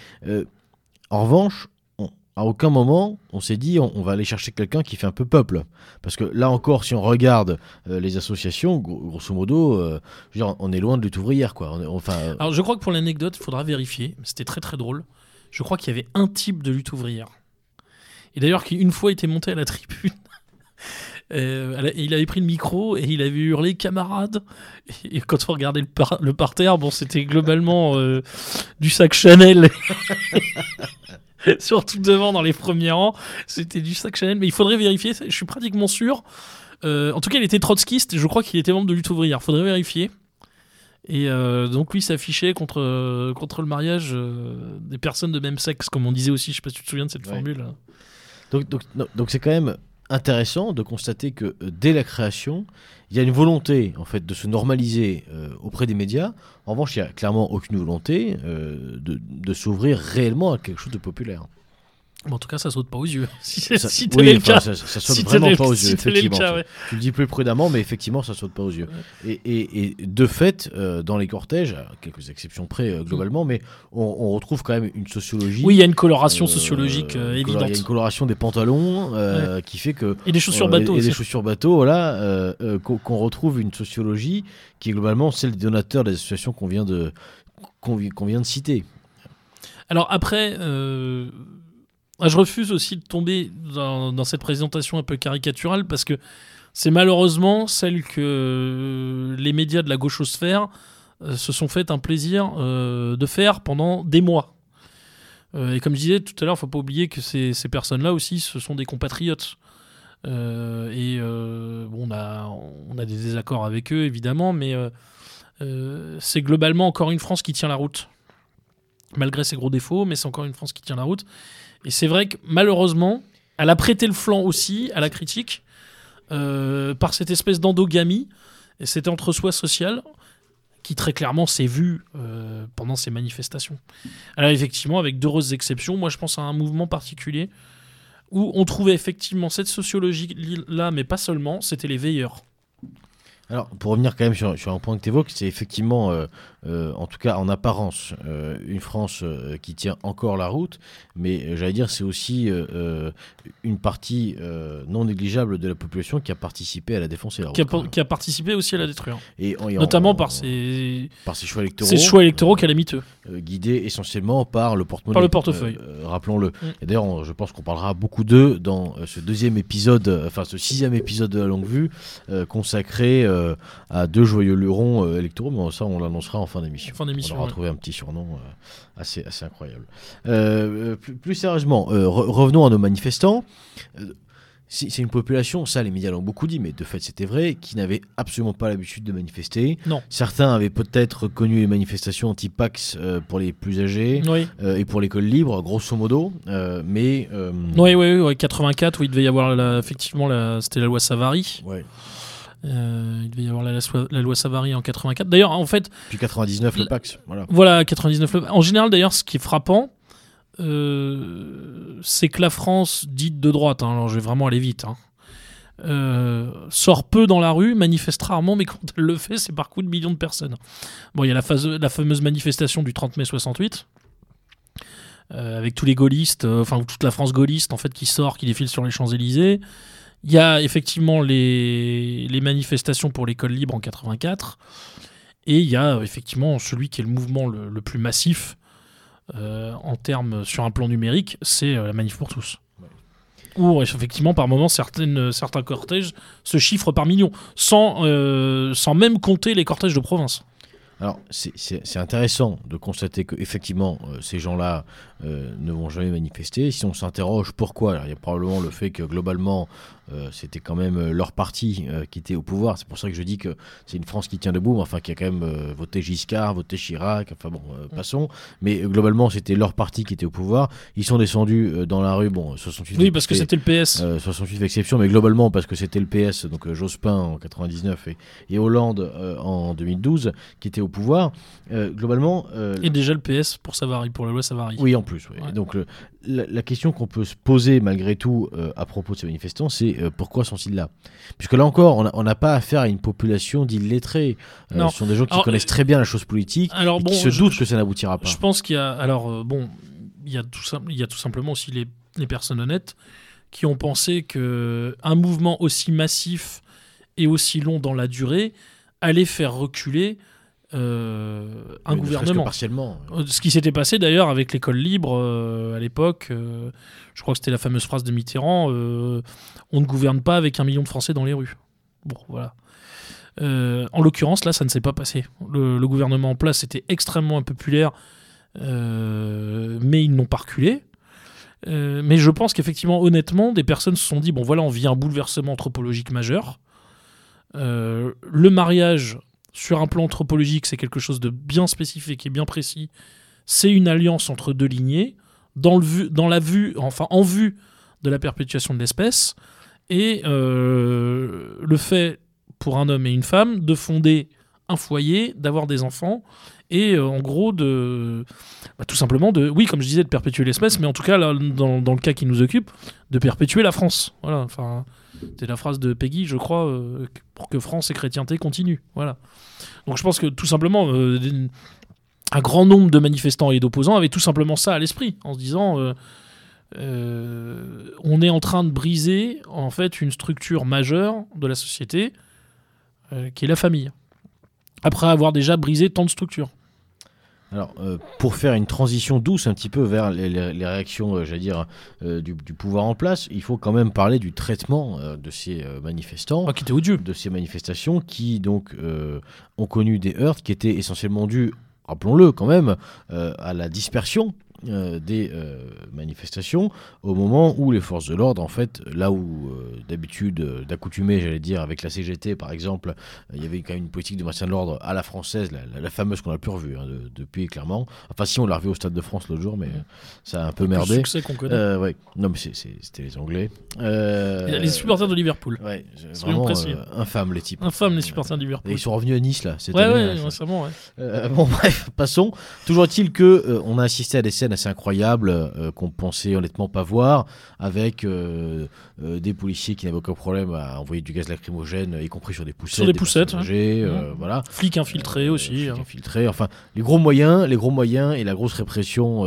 en revanche, à aucun moment on s'est dit on, on va aller chercher quelqu'un qui fait un peu peuple. Parce que là encore, si on regarde euh, les associations, gro- grosso modo, euh, on est loin de lutte ouvrière. Quoi. On est- enfin, euh, Alors, je crois que pour l'anecdote, il faudra vérifier. C'était très très drôle. Je crois qu'il y avait un type de lutte ouvrière. Et d'ailleurs, qui une fois était monté à la tribune. Euh, il avait pris le micro et il avait hurlé camarades. Et quand on regardait le, par- le parterre, bon, c'était globalement euh, du sac Chanel. Surtout devant dans les premiers rangs, c'était du sac Chanel. Mais il faudrait vérifier, je suis pratiquement sûr. Euh, en tout cas, il était trotskiste. Je crois qu'il était membre de lutte ouvrière. Faudrait vérifier. Et euh, donc lui s'affichait contre, euh, contre le mariage euh, des personnes de même sexe, comme on disait aussi, je sais pas si tu te souviens de cette Ouais. formule. Donc, donc, non, donc c'est quand même intéressant de constater que euh, dès la création, il y a une volonté en fait de se normaliser euh, auprès des médias. En revanche, il n'y a clairement aucune volonté euh, de, de s'ouvrir réellement à quelque chose de populaire. Bon, en tout cas, ça saute pas aux yeux. Si, c'est- Ça- si tel oui, est le enfin, cas. ça, ça saute Si vraiment pas aux si yeux, le effectivement. cas, ouais. Tu le dis plus prudemment, mais effectivement, ça saute pas aux yeux. Et, et- et de fait, euh, dans les cortèges, à quelques exceptions près euh, globalement, mais on, on retrouve quand même une sociologie. Oui, il y a une coloration euh, sociologique color- Il y a évidente. une coloration des pantalons qui fait que Et des chaussures bateau et, des chaussures bateau, voilà, qu'on retrouve une sociologie qui est globalement celle des donateurs des associations qu'on vient de qu'on vient de citer. Alors après, je refuse aussi de tomber dans, cette présentation un peu caricaturale parce que c'est malheureusement celle que euh, les médias de la gauchosphère euh, se sont fait un plaisir euh, de faire pendant des mois. Et comme je disais tout à l'heure, il faut pas oublier que ces, personnes-là aussi, ce sont des compatriotes. Et bon, on, a, des désaccords avec eux, évidemment, mais c'est globalement encore une France qui tient la route malgré ses gros défauts, mais c'est encore une France qui tient la route. Et c'est vrai que malheureusement, elle a prêté le flanc aussi à la critique euh, par cette espèce d'endogamie et cet entre-soi social qui très clairement s'est vu euh, pendant ces manifestations. Alors effectivement, avec d'heureuses exceptions, moi je pense à un mouvement particulier où on trouvait effectivement cette sociologie-là, mais pas seulement, c'était les veilleurs. Alors, pour revenir quand même sur, sur un point que tu évoques, c'est effectivement, euh, euh, en tout cas en apparence, euh, une France euh, qui tient encore la route, mais j'allais dire, c'est aussi une partie non négligeable de la population qui a participé à la défoncer la route. Qui a, qui a participé aussi à la détruire. Et en- et en- Notamment en- par ses, par ses choix électoraux. ses choix électoraux calamiteux. guidés essentiellement par le porte-monnaie. Par le portefeuille. Rappelons-le. Mm. Et d'ailleurs, je pense qu'on parlera beaucoup d'eux dans ce deuxième épisode, enfin ce sixième épisode de la longue vue, consacré à deux joyeux lurons électoraux. Mais ça, on l'annoncera en fin d'émission. Fin d'émission, On leur a ouais. trouvé un petit surnom euh, assez, assez incroyable. Euh, euh, plus, plus sérieusement, re- revenons à nos manifestants. C'est une population, ça les médias l'ont beaucoup dit, mais de fait c'était vrai, qui n'avait absolument pas l'habitude de manifester. Non. Certains avaient peut-être connu les manifestations anti-Pax euh, pour les plus âgés Oui. euh, et pour l'école libre, grosso modo. euh, mais. Oui, oui, oui, 84, où il devait y avoir la- effectivement, la, c'était la loi Savary. ouais. Euh, il devait y avoir la, la- la loi Savary en 84. D'ailleurs, en fait, Puis 99, le Pax. Voilà. voilà, 99. le- En général, d'ailleurs, ce qui est frappant, euh, c'est que la France, dite de droite, hein, alors je vais vraiment aller vite, hein, euh, sort peu dans la rue, manifeste rarement, mais quand elle le fait, c'est par coup de millions de personnes. Bon, il y a la, phase- la fameuse manifestation du 30 mai 68. euh, avec tous les gaullistes, enfin toute la France gaulliste en fait qui sort, qui défile sur les Champs-Élysées. Il y a effectivement les, les manifestations pour l'école libre en 84. Et il y a euh, effectivement celui qui est le mouvement le, le plus massif euh, en termes sur un plan numérique, c'est euh, la manif pour tous. où effectivement par moments certaines, certains cortèges se chiffrent par millions, sans, euh, sans même compter les cortèges de province. Alors, c'est- intéressant de constater que effectivement euh, ces gens-là euh, ne vont jamais manifester. Si on s'interroge pourquoi, alors, il y a probablement le fait que globalement, euh, c'était quand même euh, leur parti euh, qui était au pouvoir. C'est pour ça que je dis que c'est une France qui tient debout, mais enfin qui a quand même euh, voté Giscard, voté Chirac, enfin bon, euh, passons. Mais euh, globalement, c'était leur parti qui était au pouvoir. Ils sont descendus euh, dans la rue, bon, 68 Oui, parce que c'était- le PS. euh, 68 exceptions, mais globalement parce que c'était le PS, donc euh, Jospin en 99 et, et Hollande euh, en 2012 qui étaient au pouvoir. Euh, globalement, euh, Et déjà le PS pour Savary, pour la loi Savary. oui, en plus. oui. Ouais. Donc le- la, la question qu'on peut se poser malgré tout euh, à propos de ces manifestants, c'est euh, pourquoi sont-ils là? Puisque là encore, on n'a pas affaire à une population d'illettrés. Euh, ce sont des gens qui Alors, connaissent très bien la chose politique Alors et bon, qui se je- doutent que ça n'aboutira pas. Je pense qu'il y a. Alors, bon, il y, a tout sim- il y a tout simplement aussi les, les personnes honnêtes qui ont pensé que un mouvement aussi massif et aussi long dans la durée allait faire reculer euh, un Mais gouvernement. partiellement. Euh, Ce qui s'était passé d'ailleurs avec l'école libre euh, à l'époque, euh, je crois que c'était la fameuse phrase de Mitterrand on ne gouverne pas avec un million de Français dans les rues. Bon, voilà. En l'occurrence, là, ça ne s'est pas passé. Le, le gouvernement en place était extrêmement impopulaire, mais ils n'ont pas reculé. Mais je pense qu'effectivement, honnêtement, des personnes se sont dit bon, voilà, on vit un bouleversement anthropologique majeur. Le mariage sur un plan anthropologique, c'est quelque chose de bien spécifique et bien précis. C'est une alliance entre deux lignées, dans, la vue, enfin en vue de la perpétuation de l'espèce, et euh, le fait pour un homme et une femme de fonder un foyer, d'avoir des enfants, et euh, en gros de, bah, tout simplement oui, comme je disais, de perpétuer l'espèce, mais en tout cas là, dans, le cas qui nous occupe, de perpétuer la France. Voilà, c'est la phrase de Peggy, je crois, euh, pour que France et chrétienté continuent. Voilà. Donc je pense que tout simplement, euh, un grand nombre de manifestants et d'opposants avaient tout simplement ça à l'esprit, en se disant, on est en train de briser en fait une structure majeure de la société, qui est la famille. Après avoir déjà brisé tant de structures. Alors, euh, pour faire une transition douce un petit peu vers les, les- les réactions, euh, j'allais dire, euh, du, du pouvoir en place, il faut quand même parler du traitement de ces manifestants. Ah, qui était odieux. de ces manifestations qui donc ont connu des heurts qui étaient essentiellement dus, rappelons-le quand même, à la dispersion euh, des euh, manifestations au moment où les forces de l'ordre, en fait, là où euh, d'habitude, d'accoutumé, j'allais dire, avec la CGT par exemple, il y avait quand même une politique de maintien de l'ordre à la française, la, la- la fameuse qu'on n'a plus revue hein, de- depuis clairement. Enfin, si on l'a revue au Stade de France l'autre jour, mais ça a un peu Le merdé. succès qu'on connaît. Ouais. Non, mais c'était les Anglais. Les supporters de Liverpool. Ouais, vraiment précis. infâme les types. Infâme les supporters de Liverpool. Et ils sont revenus à Nice là. Cette Ouais, année, ouais, récemment, ouais. Bon bref, passons. Toujours est-il que on a assisté à des scènes assez incroyables euh, qu'on pensait honnêtement pas voir, avec euh, euh, des policiers qui n'avaient aucun problème à envoyer du gaz lacrymogène, y compris sur des poussettes. Sur des poussettes, âgées, euh, voilà. Flics infiltrés aussi. flics hein. infiltrés, enfin les gros moyens, les gros moyens et la grosse répression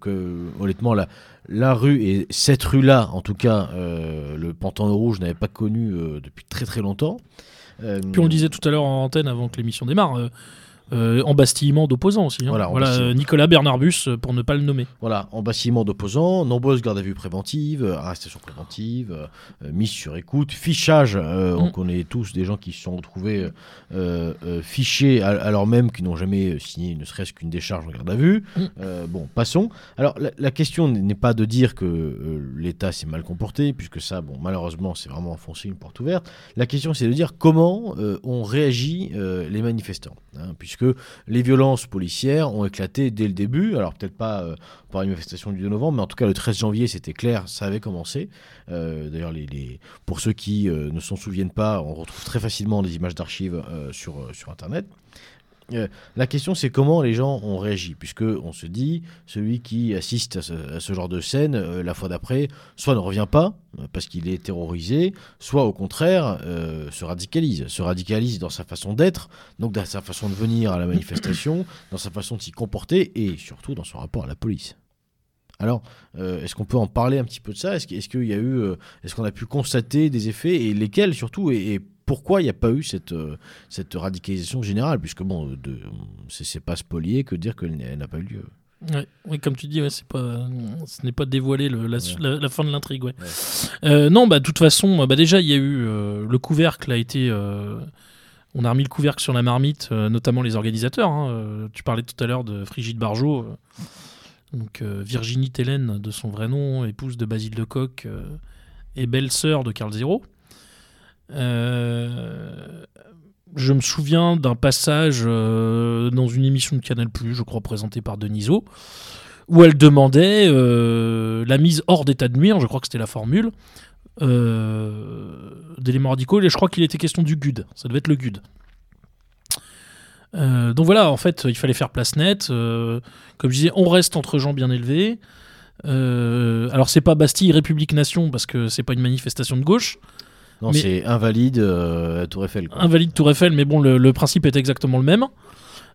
que honnêtement la la rue et cette rue-là, en tout cas, le Pantano Rouge n'avait pas connu depuis très très longtemps. Puis on le disait tout à l'heure en antenne avant que l'émission démarre. Euh, embastillement d'opposants aussi. hein. Voilà, Voilà, Nicolas Bernarbus, euh, pour ne pas le nommer. Voilà, embastillement d'opposants, nombreuses gardes à vue préventives, euh, arrestations préventives, euh, mise sur écoute, fichage. On Mm. connaît tous des gens qui se sont retrouvés fichés al- alors même qu'ils n'ont jamais signé ne serait-ce qu'une décharge en garde à vue. Mm. Bon, passons. Alors, la, la question n'est pas de dire que l'État s'est mal comporté, puisque ça, bon, malheureusement, c'est vraiment enfoncer une porte ouverte. La question, c'est de dire comment euh, ont réagi euh, les manifestants, hein, puisque les violences policières ont éclaté dès le début. Alors peut-être pas euh, par une manifestation du 2 novembre, mais en tout cas le 13 janvier, c'était clair, ça avait commencé. Euh, D'ailleurs, les, pour ceux qui euh, ne s'en souviennent pas, on retrouve très facilement des images d'archives sur, sur Internet. Euh, la question, c'est comment les gens ont réagi, puisque on se dit, celui qui assiste à ce, à ce genre de scène, euh, la fois d'après, soit ne revient pas euh, parce qu'il est terrorisé, soit au contraire se radicalise, se radicalise dans sa façon d'être, donc dans sa façon de venir à la manifestation, dans sa façon de s'y comporter et surtout dans son rapport à la police. Alors, euh, est-ce qu'on peut en parler un petit peu de ça? Est-ce qu'il qu'il y a eu, euh, est-ce qu'on a pu constater des effets et lesquels surtout et, et pourquoi il n'y a pas eu cette, euh, cette radicalisation générale Puisque bon, c'est pas spolier que dire qu'elle n'a pas eu lieu. Ouais, oui, comme tu dis, ouais, c'est pas, ce n'est pas dévoilé le- la, su- Ouais. la- la fin de l'intrigue. Euh, non, bah de toute façon, bah déjà il y a eu euh, le couvercle a été, euh, on a remis le couvercle sur la marmite, notamment les organisateurs. hein. Tu parlais tout à l'heure de Frigide Barjot, donc Virginie Tellen de son vrai nom, épouse de Basile euh, et belle-sœur de Carl Zero. Euh, je me souviens d'un passage euh, dans une émission de Canal+, je crois présentée par Deniso, où elle demandait euh, la mise hors d'état de nuire, je crois que c'était la formule, d'éléments radicaux, et je crois qu'il était question du GUD, ça devait être le GUD. Donc voilà, en fait, il fallait faire place nette. comme je disais, on reste entre gens bien élevés. Alors c'est pas Bastille République Nation parce que c'est pas une manifestation de gauche. Non, c'est invalide euh, Tour Eiffel. quoi. Invalide Tour Eiffel, mais bon, le, le principe est exactement le même.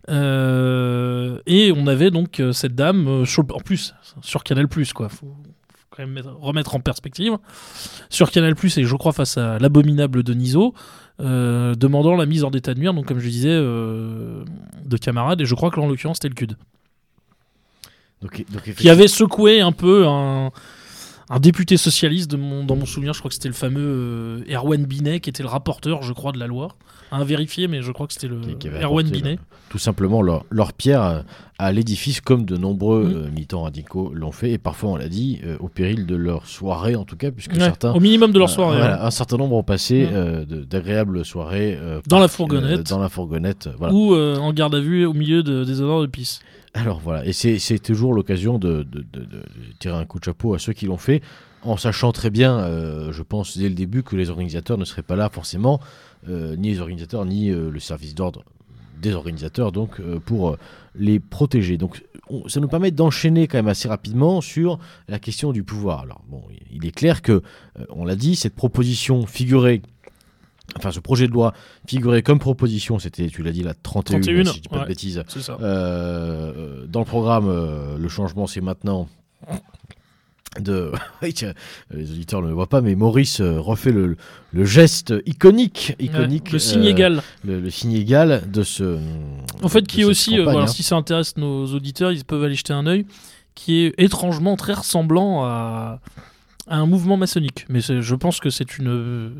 Euh, et on avait donc euh, cette dame, sur- en plus, sur Canal, quoi. Faut, faut quand même mettre- remettre en perspective. Sur Canal, et je crois face à l'abominable Deniso, euh, demandant la mise hors d'état de nuire, donc comme je disais, de camarades, et je crois que là, en l'occurrence, c'était le CUD. Donc, donc Qui avait secoué un peu un, un député socialiste, de mon, dans mon souvenir, je crois que c'était le fameux euh, Erwan Binet, qui était le rapporteur, je crois, de la loi. À vérifier, mais je crois que c'était le Qui- Erwan Binet. tout simplement leur, leur pierre euh, à l'édifice, comme de nombreux Mm. euh, militants radicaux l'ont fait, et parfois, on l'a dit, euh, au péril de leur soirée en tout cas, puisque Ouais, certains. Au minimum de leur euh, soirée. voilà, hein. un certain nombre ont passé Mm. euh, de- d'agréables soirées euh, Dans la euh, fourgonnette. dans la fourgonnette. euh, voilà. Ou euh, en garde à vue au milieu de- des honneurs de pisse. Alors voilà, et c'est toujours l'occasion de, tirer un coup de chapeau à ceux qui l'ont fait, en sachant très bien, euh, je pense dès le début, que les organisateurs ne seraient pas là forcément, euh, ni les organisateurs, ni euh, le service d'ordre des organisateurs, donc pour les protéger. Donc on- ça nous permet d'enchaîner quand même assez rapidement sur la question du pouvoir. Alors bon, il est clair que, on l'a dit, cette proposition figurait... Enfin, ce projet de loi figurait comme proposition, c'était, tu l'as dit, la 31, 31, si je dis pas ouais. de bêtises, ça. euh, dans le programme, euh, le changement, c'est maintenant. De... Les auditeurs ne le voient pas, mais Maurice euh, refait le, le geste iconique, iconique Ouais, le signe euh, égal. le, le signe égal de ce. En fait, qui est aussi, voilà, hein. si ça intéresse nos auditeurs, ils peuvent aller jeter un œil, qui est étrangement très ressemblant à, à un mouvement maçonnique. Mais je pense que c'est une euh,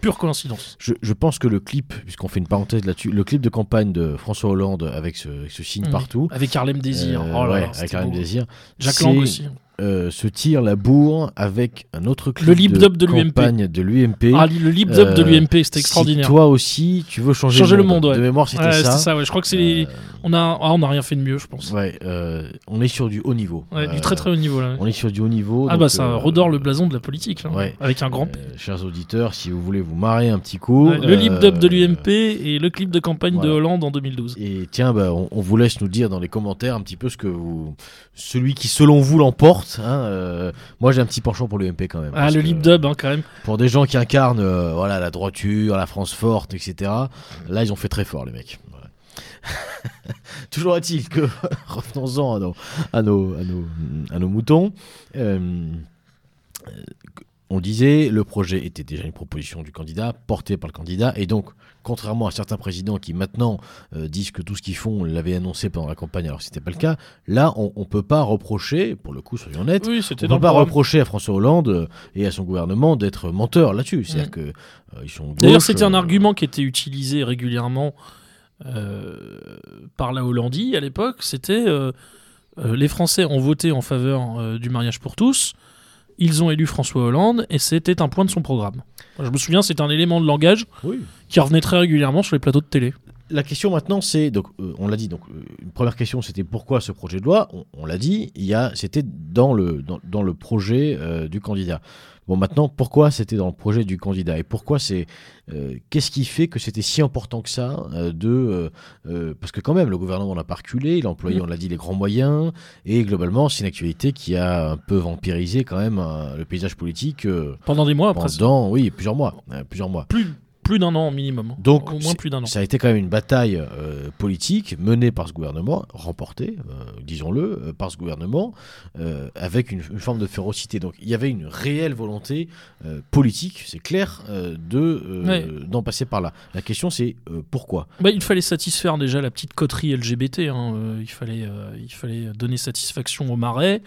pure coïncidence. Je, je pense que le clip, puisqu'on fait une parenthèse là-dessus, le clip de campagne de François Hollande avec ce, avec ce signe Mhm. partout. Avec Harlem Désir. euh, Oh là ouais, là, avec Harlem. Désir. Jacques Lang aussi. Euh, se tire la bourre avec un autre clip Le lip de l'UMP. campagne de l'UMP. Ah, le lip dub de Euh, l'UMP, c'était Si extraordinaire. toi aussi, tu veux changer, Changer le monde, ouais. De mémoire, c'était Ouais, ça. c'est ça, ouais. Je crois que c'est les- Euh, on a, ah, on a rien fait de mieux, je pense. ouais, euh, on est sur du haut niveau. Euh, du très très haut niveau là. On est sur du haut niveau. Ah donc, bah ça euh, redore le blason de la politique, là, ouais. avec un grand P. euh, chers auditeurs, si vous voulez vous marrer un petit coup. Le lip dub de euh, l'UMP et le clip de campagne de. Hollande en 2012. Et tiens, bah, on, on vous laisse nous dire dans les commentaires un petit peu ce que vous, celui qui selon vous l'emporte. hein, euh, moi, j'ai un petit penchant pour l'UMP quand même. Ah, le lip dub, hein, quand même. Pour des gens qui incarnent, euh, voilà, la droiture, la France forte, etc. Là, ils ont fait très fort, les mecs. Voilà. Toujours est-il que revenons-en à nos, à nos, à nos, à nos moutons. Euh, on disait, le projet était déjà une proposition du candidat, portée par le candidat, et donc, contrairement à certains présidents qui maintenant euh, disent que tout ce qu'ils font, on l'avait annoncé pendant la campagne, alors que c'était pas le cas, là, on, on peut pas reprocher, pour le coup, soyons honnêtes, Oui, on ne peut pas reprocher à François Hollande euh, et à son gouvernement d'être menteurs là-dessus. C'est-à-dire Mm. que euh, ils sont. D'ailleurs, c'était un argument qui était utilisé régulièrement par la Hollandie à l'époque. C'était euh, les Français ont voté en faveur euh, du mariage pour tous. Ils ont élu François Hollande et c'était un point de son programme. Je me souviens, c'était un élément de langage Oui. qui revenait très régulièrement sur les plateaux de télé. La question maintenant, c'est donc euh, on l'a dit. Donc euh, une première question, c'était pourquoi ce projet de loi? On, on l'a dit. Il y a, c'était dans le dans, dans le projet euh, du candidat. Bon, maintenant, pourquoi c'était dans le projet du candidat et pourquoi c'est euh, qu'est-ce qui fait que c'était si important que ça euh, de euh, parce que quand même le gouvernement n'a pas reculé, il a employé, Mm. on l'a dit, les grands moyens et globalement c'est une actualité qui a un peu vampirisé quand même le paysage politique Pendant des mois pendant oui plusieurs mois, plusieurs mois. Plus, Plus d'un an minimum. Donc, Au moins plus d'un an. Ça a été quand même une bataille euh, politique menée par ce gouvernement, remportée, euh, disons-le, euh, par ce gouvernement, avec une, une forme de férocité. Donc il y avait une réelle volonté politique, c'est clair, de Ouais. d'en passer par là. La question c'est pourquoi? Bah, il fallait satisfaire déjà la petite coterie LGBT. hein, il, fallait, il fallait donner satisfaction au marais,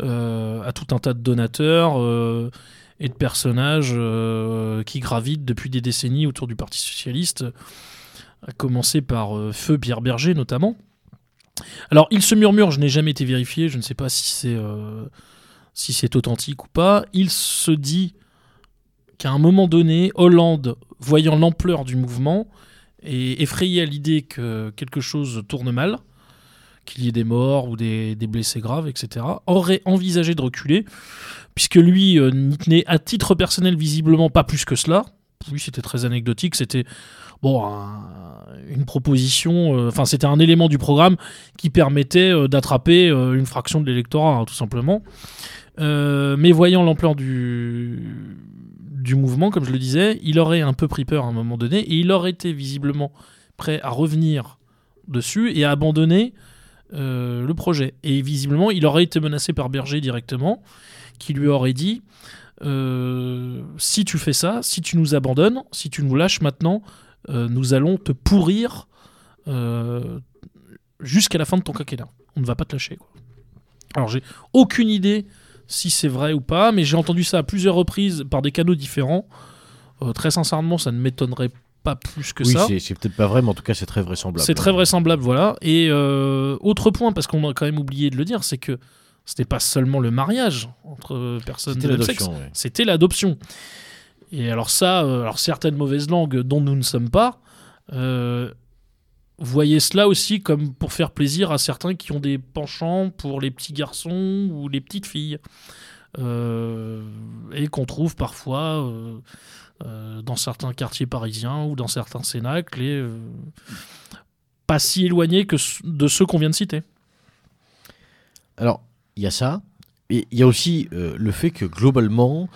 à tout un tas de donateurs et de personnages euh, qui gravitent depuis des décennies autour du Parti Socialiste, à commencer par euh, Feu Pierre Berger notamment. Alors, il se murmure, je n'ai jamais été vérifié, je ne sais pas si c'est euh, si c'est authentique ou pas. Il se dit qu'à un moment donné, Hollande, voyant l'ampleur du mouvement, et effrayé à l'idée que quelque chose tourne mal, qu'il y ait des morts ou des, blessés graves, etc., aurait envisagé de reculer, puisque lui euh, n'y tenait à titre personnel visiblement pas plus que cela. Lui, c'était très anecdotique, c'était bon un- une proposition, euh, enfin c'était un élément du programme qui permettait euh, d'attraper une fraction de l'électorat, hein, tout simplement. Mais voyant l'ampleur du, du mouvement, comme je le disais, il aurait un peu pris peur à un moment donné et il aurait été visiblement prêt à revenir dessus et à abandonner euh, le projet. Et visiblement, il aurait été menacé par Berger directement, qui lui aurait dit euh, si tu fais ça, si tu nous abandonnes, si tu nous lâches maintenant, euh, nous allons te pourrir jusqu'à la fin de ton quinquennat. On ne va pas te lâcher. Alors, j'ai aucune idée si c'est vrai ou pas, mais j'ai entendu ça à plusieurs reprises par des canaux différents. Très sincèrement, ça ne m'étonnerait pas plus que Oui, ça. c'est c'est peut-être pas vrai, mais en tout cas c'est très vraisemblable. C'est très vraisemblable, voilà. Et euh, autre point, parce qu'on a quand même oublié de le dire, c'est que c'était pas seulement le mariage entre personnes de même sexe, c'était l'adoption. Et alors ça, euh, alors certaines mauvaises langues dont nous ne sommes pas, euh, voyaient cela aussi comme pour faire plaisir à certains qui ont des penchants pour les petits garçons ou les petites filles. Euh, et qu'on trouve parfois euh, euh, dans certains quartiers parisiens ou dans certains cénacles et euh, pas si éloignés que de ceux qu'on vient de citer. Alors, il y a ça. Et il y a aussi euh, le fait que globalement,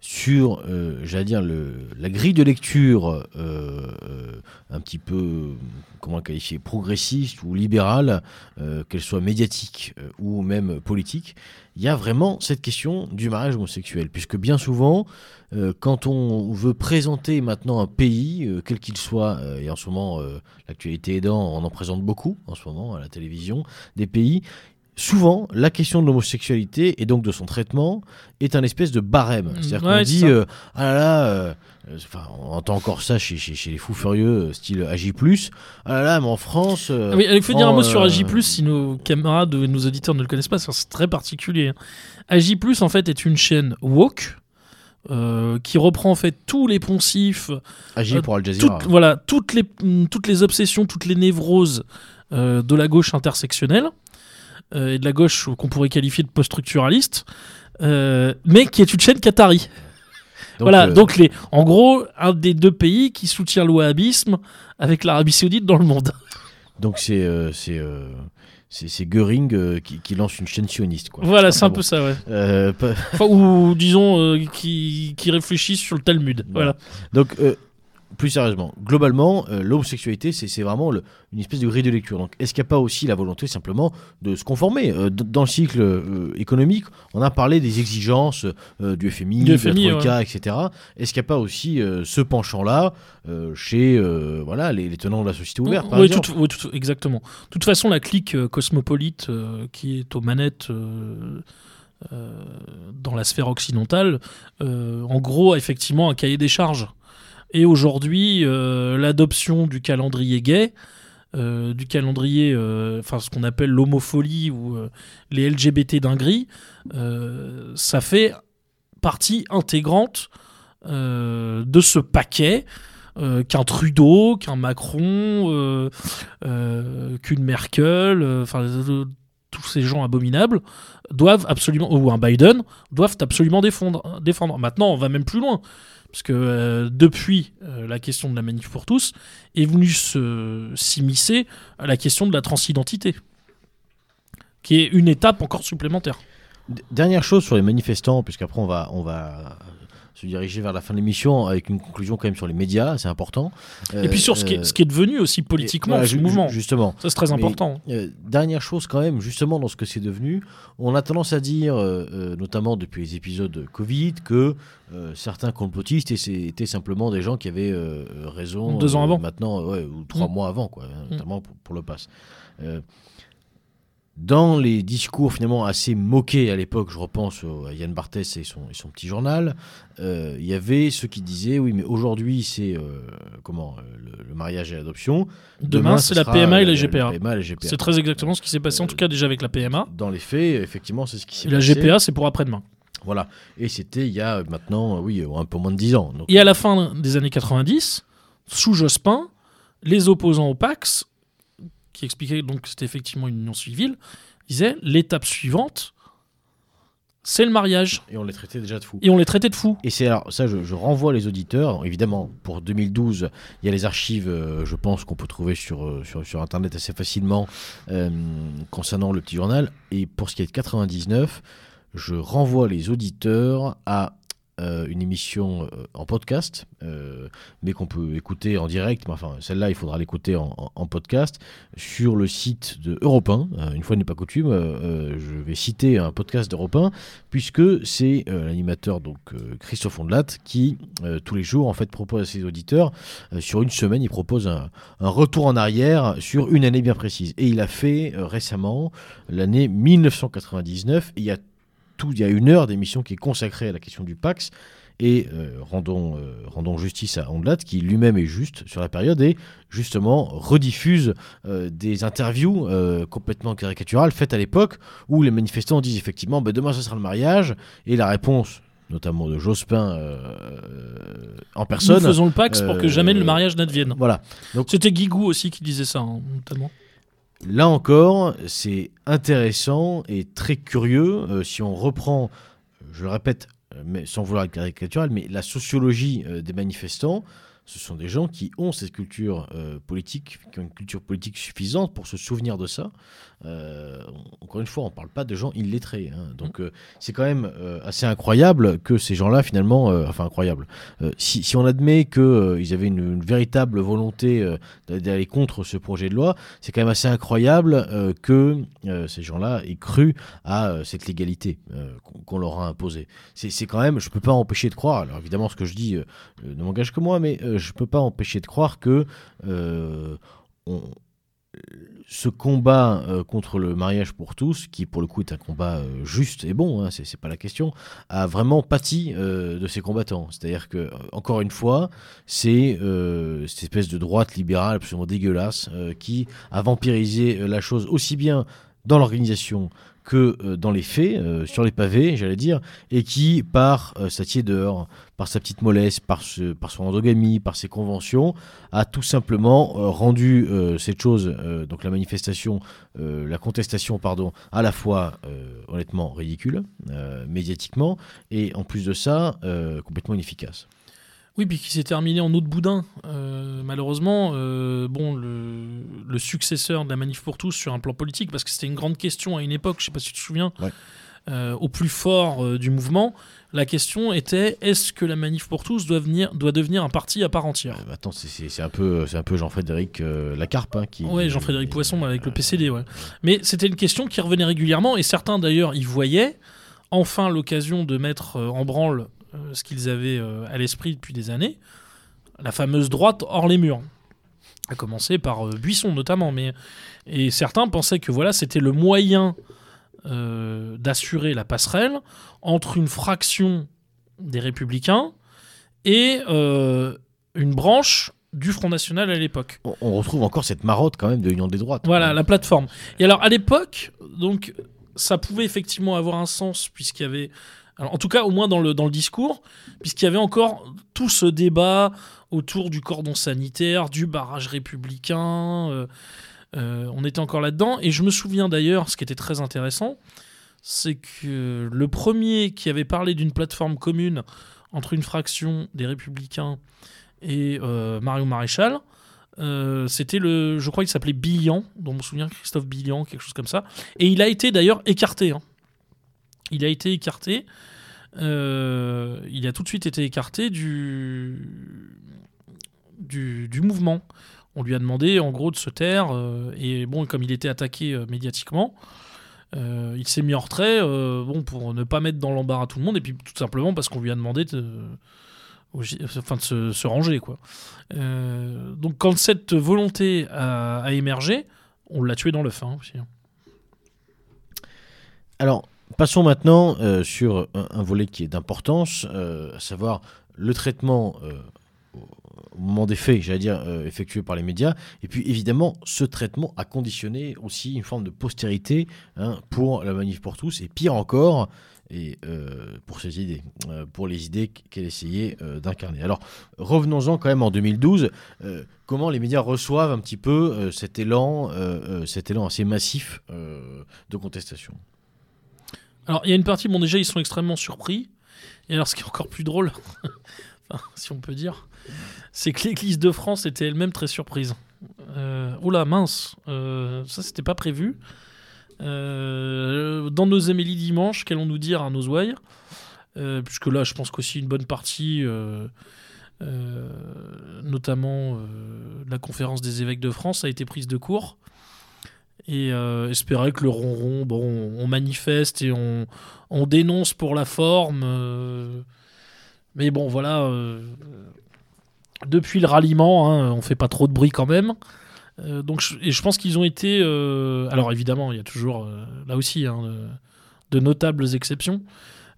sur, euh, j'allais dire, le, la grille de lecture euh, euh, un petit peu, comment qualifier, progressiste ou libérale, qu'elle soit médiatique ou même politique, il y a vraiment cette question du mariage homosexuel. Puisque bien souvent, quand on veut présenter maintenant un pays, quel qu'il soit, et en ce moment, l'actualité aidant, on en présente beaucoup en ce moment à la télévision, des pays, souvent, la question de l'homosexualité et donc de son traitement est un espèce de barème. C'est-à-dire Ouais, qu'on dit, euh, ah là là, euh, enfin, on entend encore ça chez, chez, chez les fous furieux, euh, style AJ+. Ah là là, mais en France... euh, Ah oui, il faut dire un mot sur AJ+, si nos camarades ou nos auditeurs ne le connaissent pas, c'est très particulier. hein. AJ+, en fait, est une chaîne woke, euh, qui reprend en fait tous les poncifs, AJ euh, pour Al Jazeera. toutes, voilà, toutes, les, mm, toutes les obsessions, toutes les névroses euh, de la gauche intersectionnelle, et de la gauche qu'on pourrait qualifier de post-structuraliste, euh, mais qui est une chaîne qatari. Donc, voilà, euh, donc les, en gros, un des deux pays qui soutient le wahhabisme avec l'Arabie Saoudite dans le monde. donc c'est euh, c'est euh, euh, qui, qui lance une chaîne sioniste. Quoi. Voilà, c'est un Enfin, peu ça, ouais. bon. Euh, pas- Enfin, ou disons, euh, qui, qui réfléchissent sur le Talmud. Voilà. Donc, euh, plus sérieusement, globalement, euh, l'homosexualité, c'est vraiment le- une espèce de grille de lecture. Donc, est-ce qu'il n'y a pas aussi la volonté simplement de se conformer Euh, Dans le cycle euh, économique, on a parlé des exigences du FMI, Du de FMI, la Troïka, etc. Est-ce qu'il n'y a pas aussi ce penchant-là chez voilà, les, les tenants de la société ouverte, par oui, tout- oui, tout- exactement. De toute façon, la clique cosmopolite qui est aux manettes dans la sphère occidentale, en gros, a effectivement un cahier des charges. Et aujourd'hui, euh, l'adoption du calendrier gay, euh, du calendrier, euh, enfin ce qu'on appelle l'homopholie ou les LGBT dingueries, ça fait partie intégrante de ce paquet qu'un Trudeau, qu'un Macron, qu'une Merkel, enfin tous ces gens abominables doivent absolument, ou un Biden, doivent absolument défendre. Maintenant, on va même plus loin, parce que euh, depuis euh, la question de la manif pour tous est venue s'immiscer à la question de la transidentité, qui est une étape encore supplémentaire. Dernière chose sur les manifestants, puisqu'après on va, on va se diriger vers la fin de l'émission avec une conclusion quand même sur les médias, c'est important. Et puis sur ce qui, est, ce qui est devenu aussi politiquement voilà, ce ju- mouvement. ju- Justement. Ça, c'est très Mais, important. euh, dernière chose quand même, justement dans ce que c'est devenu, on a tendance à dire, euh, euh, notamment depuis les épisodes Covid, que certains complotistes et étaient simplement des gens qui avaient raison Deux ans avant. maintenant, ouais, ou trois Mm. mois avant, quoi, hein, notamment pour, pour le pass. Dans les discours finalement assez moqués à l'époque, je repense à Yann Barthès et son, et son petit journal, euh, il y avait ceux qui disaient oui mais aujourd'hui c'est euh, comment euh, le, le mariage et l'adoption. Demain, ce c'est la PMA et la GPA. La. C'est très exactement ce qui s'est passé, en tout cas déjà avec la PMA. Dans les faits, effectivement, c'est ce qui s'est Et la passé. GPA, c'est pour après-demain. Voilà. Et c'était il y a maintenant, oui, un peu moins de 10 ans. Donc, Et à la fin des années 90, sous Jospin, les opposants au Pax, qui expliquaient donc que c'était effectivement une union civile, disaient l'étape suivante, c'est le mariage. Et on les traitait déjà de fous. Et on les traitait de fous. Et c'est alors ça, je, je renvoie les auditeurs. Évidemment, pour 2012, il y a les archives, euh, je pense qu'on peut trouver sur, euh, sur, sur internet assez facilement euh, concernant le petit journal. Et pour ce qui est de 99, je renvoie les auditeurs à euh, une émission euh, en podcast, euh, mais qu'on peut écouter en direct. Mais enfin, celle-là, il faudra l'écouter en, podcast sur le site de Europe 1. Euh, une fois n'est pas coutume, je vais citer un podcast d'Europe 1 puisque c'est l'animateur donc Christophe Ondelat qui tous les jours en fait propose à ses auditeurs sur une semaine il propose un, retour en arrière sur une année bien précise et il a fait récemment l'année 1999 et il y a tout il y a une heure d'émission qui est consacrée à la question du Pax et euh, rendons, euh, rendons justice à Ondelat qui lui-même est juste sur la période et justement rediffuse euh, des interviews complètement caricaturales faites à l'époque où les manifestants disent effectivement bah, demain ce sera le mariage et la réponse notamment de Jospin euh, en Nous personne faisons le Pax pour que jamais le mariage n'advienne. voilà C'était Guigou aussi qui disait ça, hein, notamment. Là encore, c'est intéressant et très curieux euh, si on reprend, je le répète, euh, mais sans vouloir être caricatural, mais la sociologie euh, des manifestants. Ce sont des gens qui ont cette culture euh, politique, qui ont une culture politique suffisante pour se souvenir de ça. Euh, encore une fois, on ne parle pas de gens illettrés. hein. Donc euh, c'est quand même assez incroyable que ces gens-là, finalement, enfin incroyable, si, si on admet qu'ils avaient une, une véritable volonté d'aller contre ce projet de loi, c'est quand même assez incroyable que ces gens-là aient cru à cette légalité qu'on leur a imposée. C'est quand même, je peux pas empêcher de croire, alors évidemment ce que je dis ne m'engage que moi, mais je peux pas empêcher de croire que euh, ce combat euh, contre le mariage pour tous, qui pour le coup est un combat euh, juste et bon, hein, c'est pas la question, a vraiment pâti de ses combattants. C'est-à-dire que, encore une fois, c'est cette espèce de droite libérale absolument dégueulasse qui a vampirisé la chose aussi bien dans l'organisation que euh, dans les faits, euh, sur les pavés, j'allais dire, et qui, par euh, sa tiédeur, par sa petite mollesse, par, ce- par son endogamie, par ses conventions, a tout simplement rendu cette chose, donc la manifestation, la contestation, pardon, à la fois honnêtement ridicule, médiatiquement, et en plus de ça, complètement inefficace. Oui, puis qui s'est terminé en eau de boudin. Euh, malheureusement, euh, bon, le, le successeur de la Manif pour tous sur un plan politique, parce que c'était une grande question à une époque, je sais pas si tu te souviens, Ouais. euh, au plus fort du mouvement, la question était est-ce que la Manif pour tous doit, venir, doit devenir un parti à part entière? Attends, c'est- un peu, c'est un peu Jean-Frédéric Lacarpe hein, qui. Ouais, Jean-Frédéric Poisson avec le PCD, ouais. Mais c'était une question qui revenait régulièrement et certains d'ailleurs y voyaient enfin l'occasion de mettre en branle ce qu'ils avaient euh, à l'esprit depuis des années, la fameuse droite hors les murs. À commencer par euh, Buisson notamment, mais et certains pensaient que voilà c'était le moyen euh, d'assurer la passerelle entre une fraction des républicains et euh, une branche du Front National à l'époque. On, on retrouve encore cette marotte quand même de l'Union des droites. Voilà, la plateforme. Et alors, à l'époque, donc, ça pouvait effectivement avoir un sens, puisqu'il y avait. En tout cas, au moins dans le, discours, puisqu'il y avait encore tout ce débat autour du cordon sanitaire, du barrage républicain. euh, euh, on était encore là-dedans. Et je me souviens d'ailleurs, ce qui était très intéressant, c'est que le premier qui avait parlé d'une plateforme commune entre une fraction des républicains et euh, Mario Maréchal, c'était le, je crois qu'il s'appelait Billian, dont je me souviens Christophe Billian, quelque chose comme ça. Et il a été d'ailleurs écarté. hein. Il a été écarté euh, il a tout de suite été écarté du, du, mouvement. On lui a demandé en gros de se taire, euh, et bon, comme il était attaqué euh, médiatiquement, il s'est mis en retrait bon, pour ne pas mettre dans l'embarras tout le monde, et puis tout simplement parce qu'on lui a demandé de, enfin, de se, ranger. Quoi. Donc quand cette volonté a, émergé, on l'a tué dans le fin aussi. hein. Alors, passons maintenant euh, sur un, volet qui est d'importance, euh, à savoir le traitement euh, au moment des faits, j'allais dire, effectué par les médias. Et puis, évidemment, ce traitement a conditionné aussi une forme de postérité hein, pour la manif pour tous, et pire encore, et pour ses idées, pour les idées qu'elle essayait d'incarner. Alors, revenons-en quand même en 2012. euh, comment les médias reçoivent un petit peu cet élan, cet élan assez massif de contestation? Alors, il y a une partie, bon, déjà, ils sont extrêmement surpris. Et alors, ce qui est encore plus drôle, si on peut dire, c'est que l'Église de France était elle-même très surprise. Euh, oula, mince, euh, ça, c'était pas prévu. Euh, dans nos Amélie dimanche, qu'allons-nous dire à nos ouailles? Euh, Puisque là, je pense qu'aussi une bonne partie, notamment la conférence des évêques de France, a été prise de court. Et euh, espérer que le ronron, bon, on manifeste et on, on dénonce pour la forme. euh, mais bon, voilà. euh, depuis le ralliement, hein, on fait pas trop de bruit quand même. Donc, et je pense qu'ils ont été. alors évidemment, il y a toujours là aussi hein, de, notables exceptions.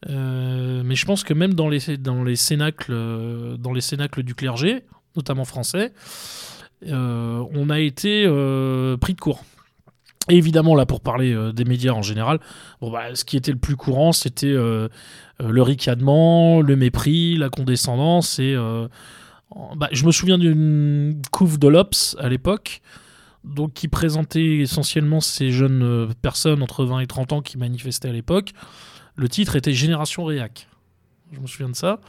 Mais je pense que même dans les, dans les cénacles, dans les cénacles du clergé, notamment français, on a été pris de court. Et évidemment, là, pour parler euh, des médias en général, bah, ce qui était le plus courant, c'était euh, euh, le ricanement, le mépris, la condescendance. Bah, je me souviens d'une couve de l'Obs à l'époque, donc qui présentait essentiellement ces jeunes personnes entre 20 et 30 ans qui manifestaient à l'époque. Le titre était Génération Réac. Je me souviens de ça.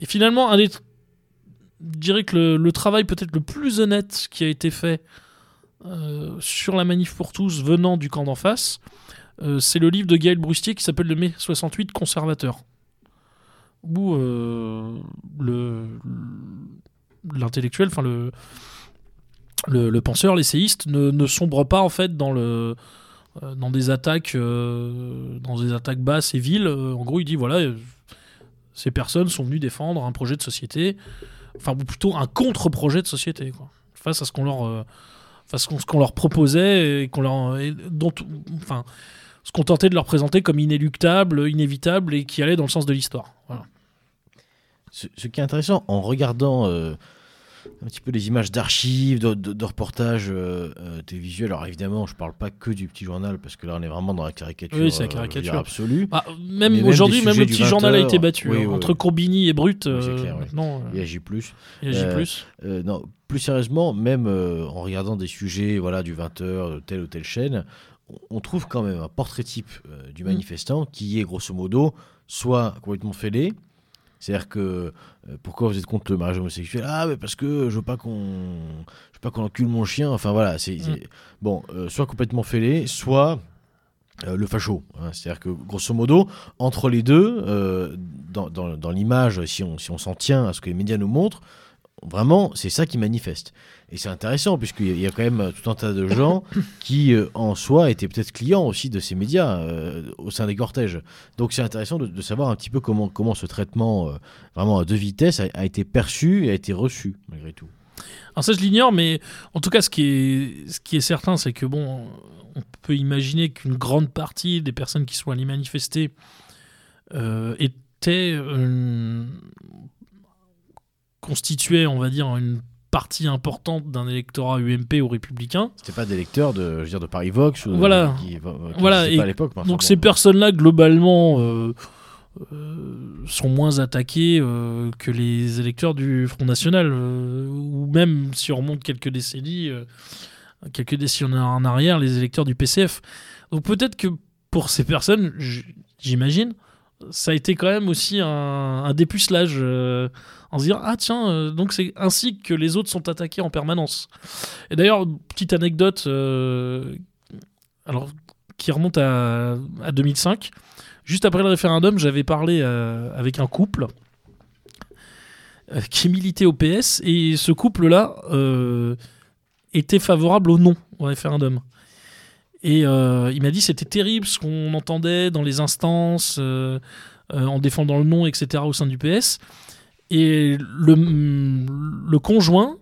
Et finalement, un des je dirais que le, le travail peut-être le plus honnête qui a été fait sur la manif pour tous venant du camp d'en face, euh, c'est le livre de Gaël Brustier qui s'appelle Le mai 68 conservateur. Où euh, le l'intellectuel, enfin le, penseur, l'essayiste, ne, sombre pas en fait dans le euh, dans des attaques euh, dans des attaques basses et viles. Euh, en gros, il dit voilà, euh, ces personnes sont venues défendre un projet de société, enfin ou plutôt un contre-projet de société, face à ce qu'on leur euh, ce qu'on leur proposait et qu'on leur dont enfin tentait de leur présenter comme inéluctable, inévitable et qui allait dans le sens de l'histoire. Voilà. Ce, ce qui est intéressant en regardant euh, un petit peu les images d'archives, de, de- de reportages euh, euh, télévisuels, alors évidemment, je parle pas que du petit journal parce que là, on est vraiment dans la caricature, Oui, c'est la euh, caricature. absolue. Ah, Mais même aujourd'hui, des même le petit journal a 20 été battu. oui, hein. oui, Entre. Combini et Brut, clair, maintenant, Il agit plus. il agit plus. Non, plus sérieusement, même en regardant des sujets voilà, du 20h, de telle ou telle chaîne, on- trouve quand même un portrait type du Mm. manifestant qui est grosso modo soit complètement fêlé, c'est-à-dire que euh, pourquoi vous êtes contre le mariage homosexuel? Ah, mais parce que je veux pas qu'on je veux pas qu'on encule mon chien. Enfin voilà, c'est c'est- bon, euh, soit complètement fêlé, soit euh, le facho. hein. C'est-à-dire que grosso modo, entre les deux, dans, dans- dans l'image, si on, si on s'en tient à ce que les médias nous montrent, vraiment, c'est ça qui manifeste. Et c'est intéressant, puisqu'il y a- quand même tout un tas de gens qui, euh, en soi, étaient peut-être clients aussi de ces médias euh, au sein des cortèges. Donc c'est intéressant de, de savoir un petit peu comment, comment ce traitement, euh, vraiment à deux vitesses, a, a été perçu et a été reçu, malgré tout. Alors ça, je l'ignore, mais en tout cas, ce qui est, ce qui est certain, c'est que bon, on peut imaginer qu'une grande partie des personnes qui sont allées manifester étaient euh, constituées, on va dire, une partie importante d'un électorat UMP ou républicain. C'était pas des lecteurs de, je veux dire, de Paris Vox ou de- Voilà. qui, qui Voilà, existaient et pas à l'époque. Donc bon. ces personnes-là, globalement, euh, euh, sont moins attaquées euh, que les électeurs du Front National, euh, ou même si on remonte quelques décennies, euh, quelques décennies en arrière, les électeurs du PCF. Donc peut-être que pour ces personnes, j'imagine, ça a été quand même aussi un, dépucelage euh, en se disant ah tiens euh, donc c'est ainsi que les autres sont attaqués en permanence. Et d'ailleurs petite anecdote, euh, alors qui remonte à, à 2005. Juste après le référendum, j'avais parlé avec un couple qui militait au PS et ce couple-là euh, était favorable au non au référendum. Et euh, il m'a dit c'était terrible ce qu'on entendait dans les instances euh, euh, en défendant le non, etc. au sein du PS. Et le, le conjoint,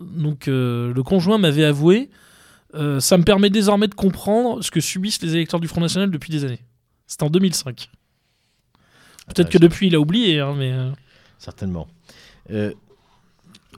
donc le conjoint m'avait avoué, ça me permet désormais de comprendre ce que subissent les électeurs du Front National depuis des années. C'était en 2005. Peut-être que Intéressant. depuis il a oublié, hein, mais Certainement.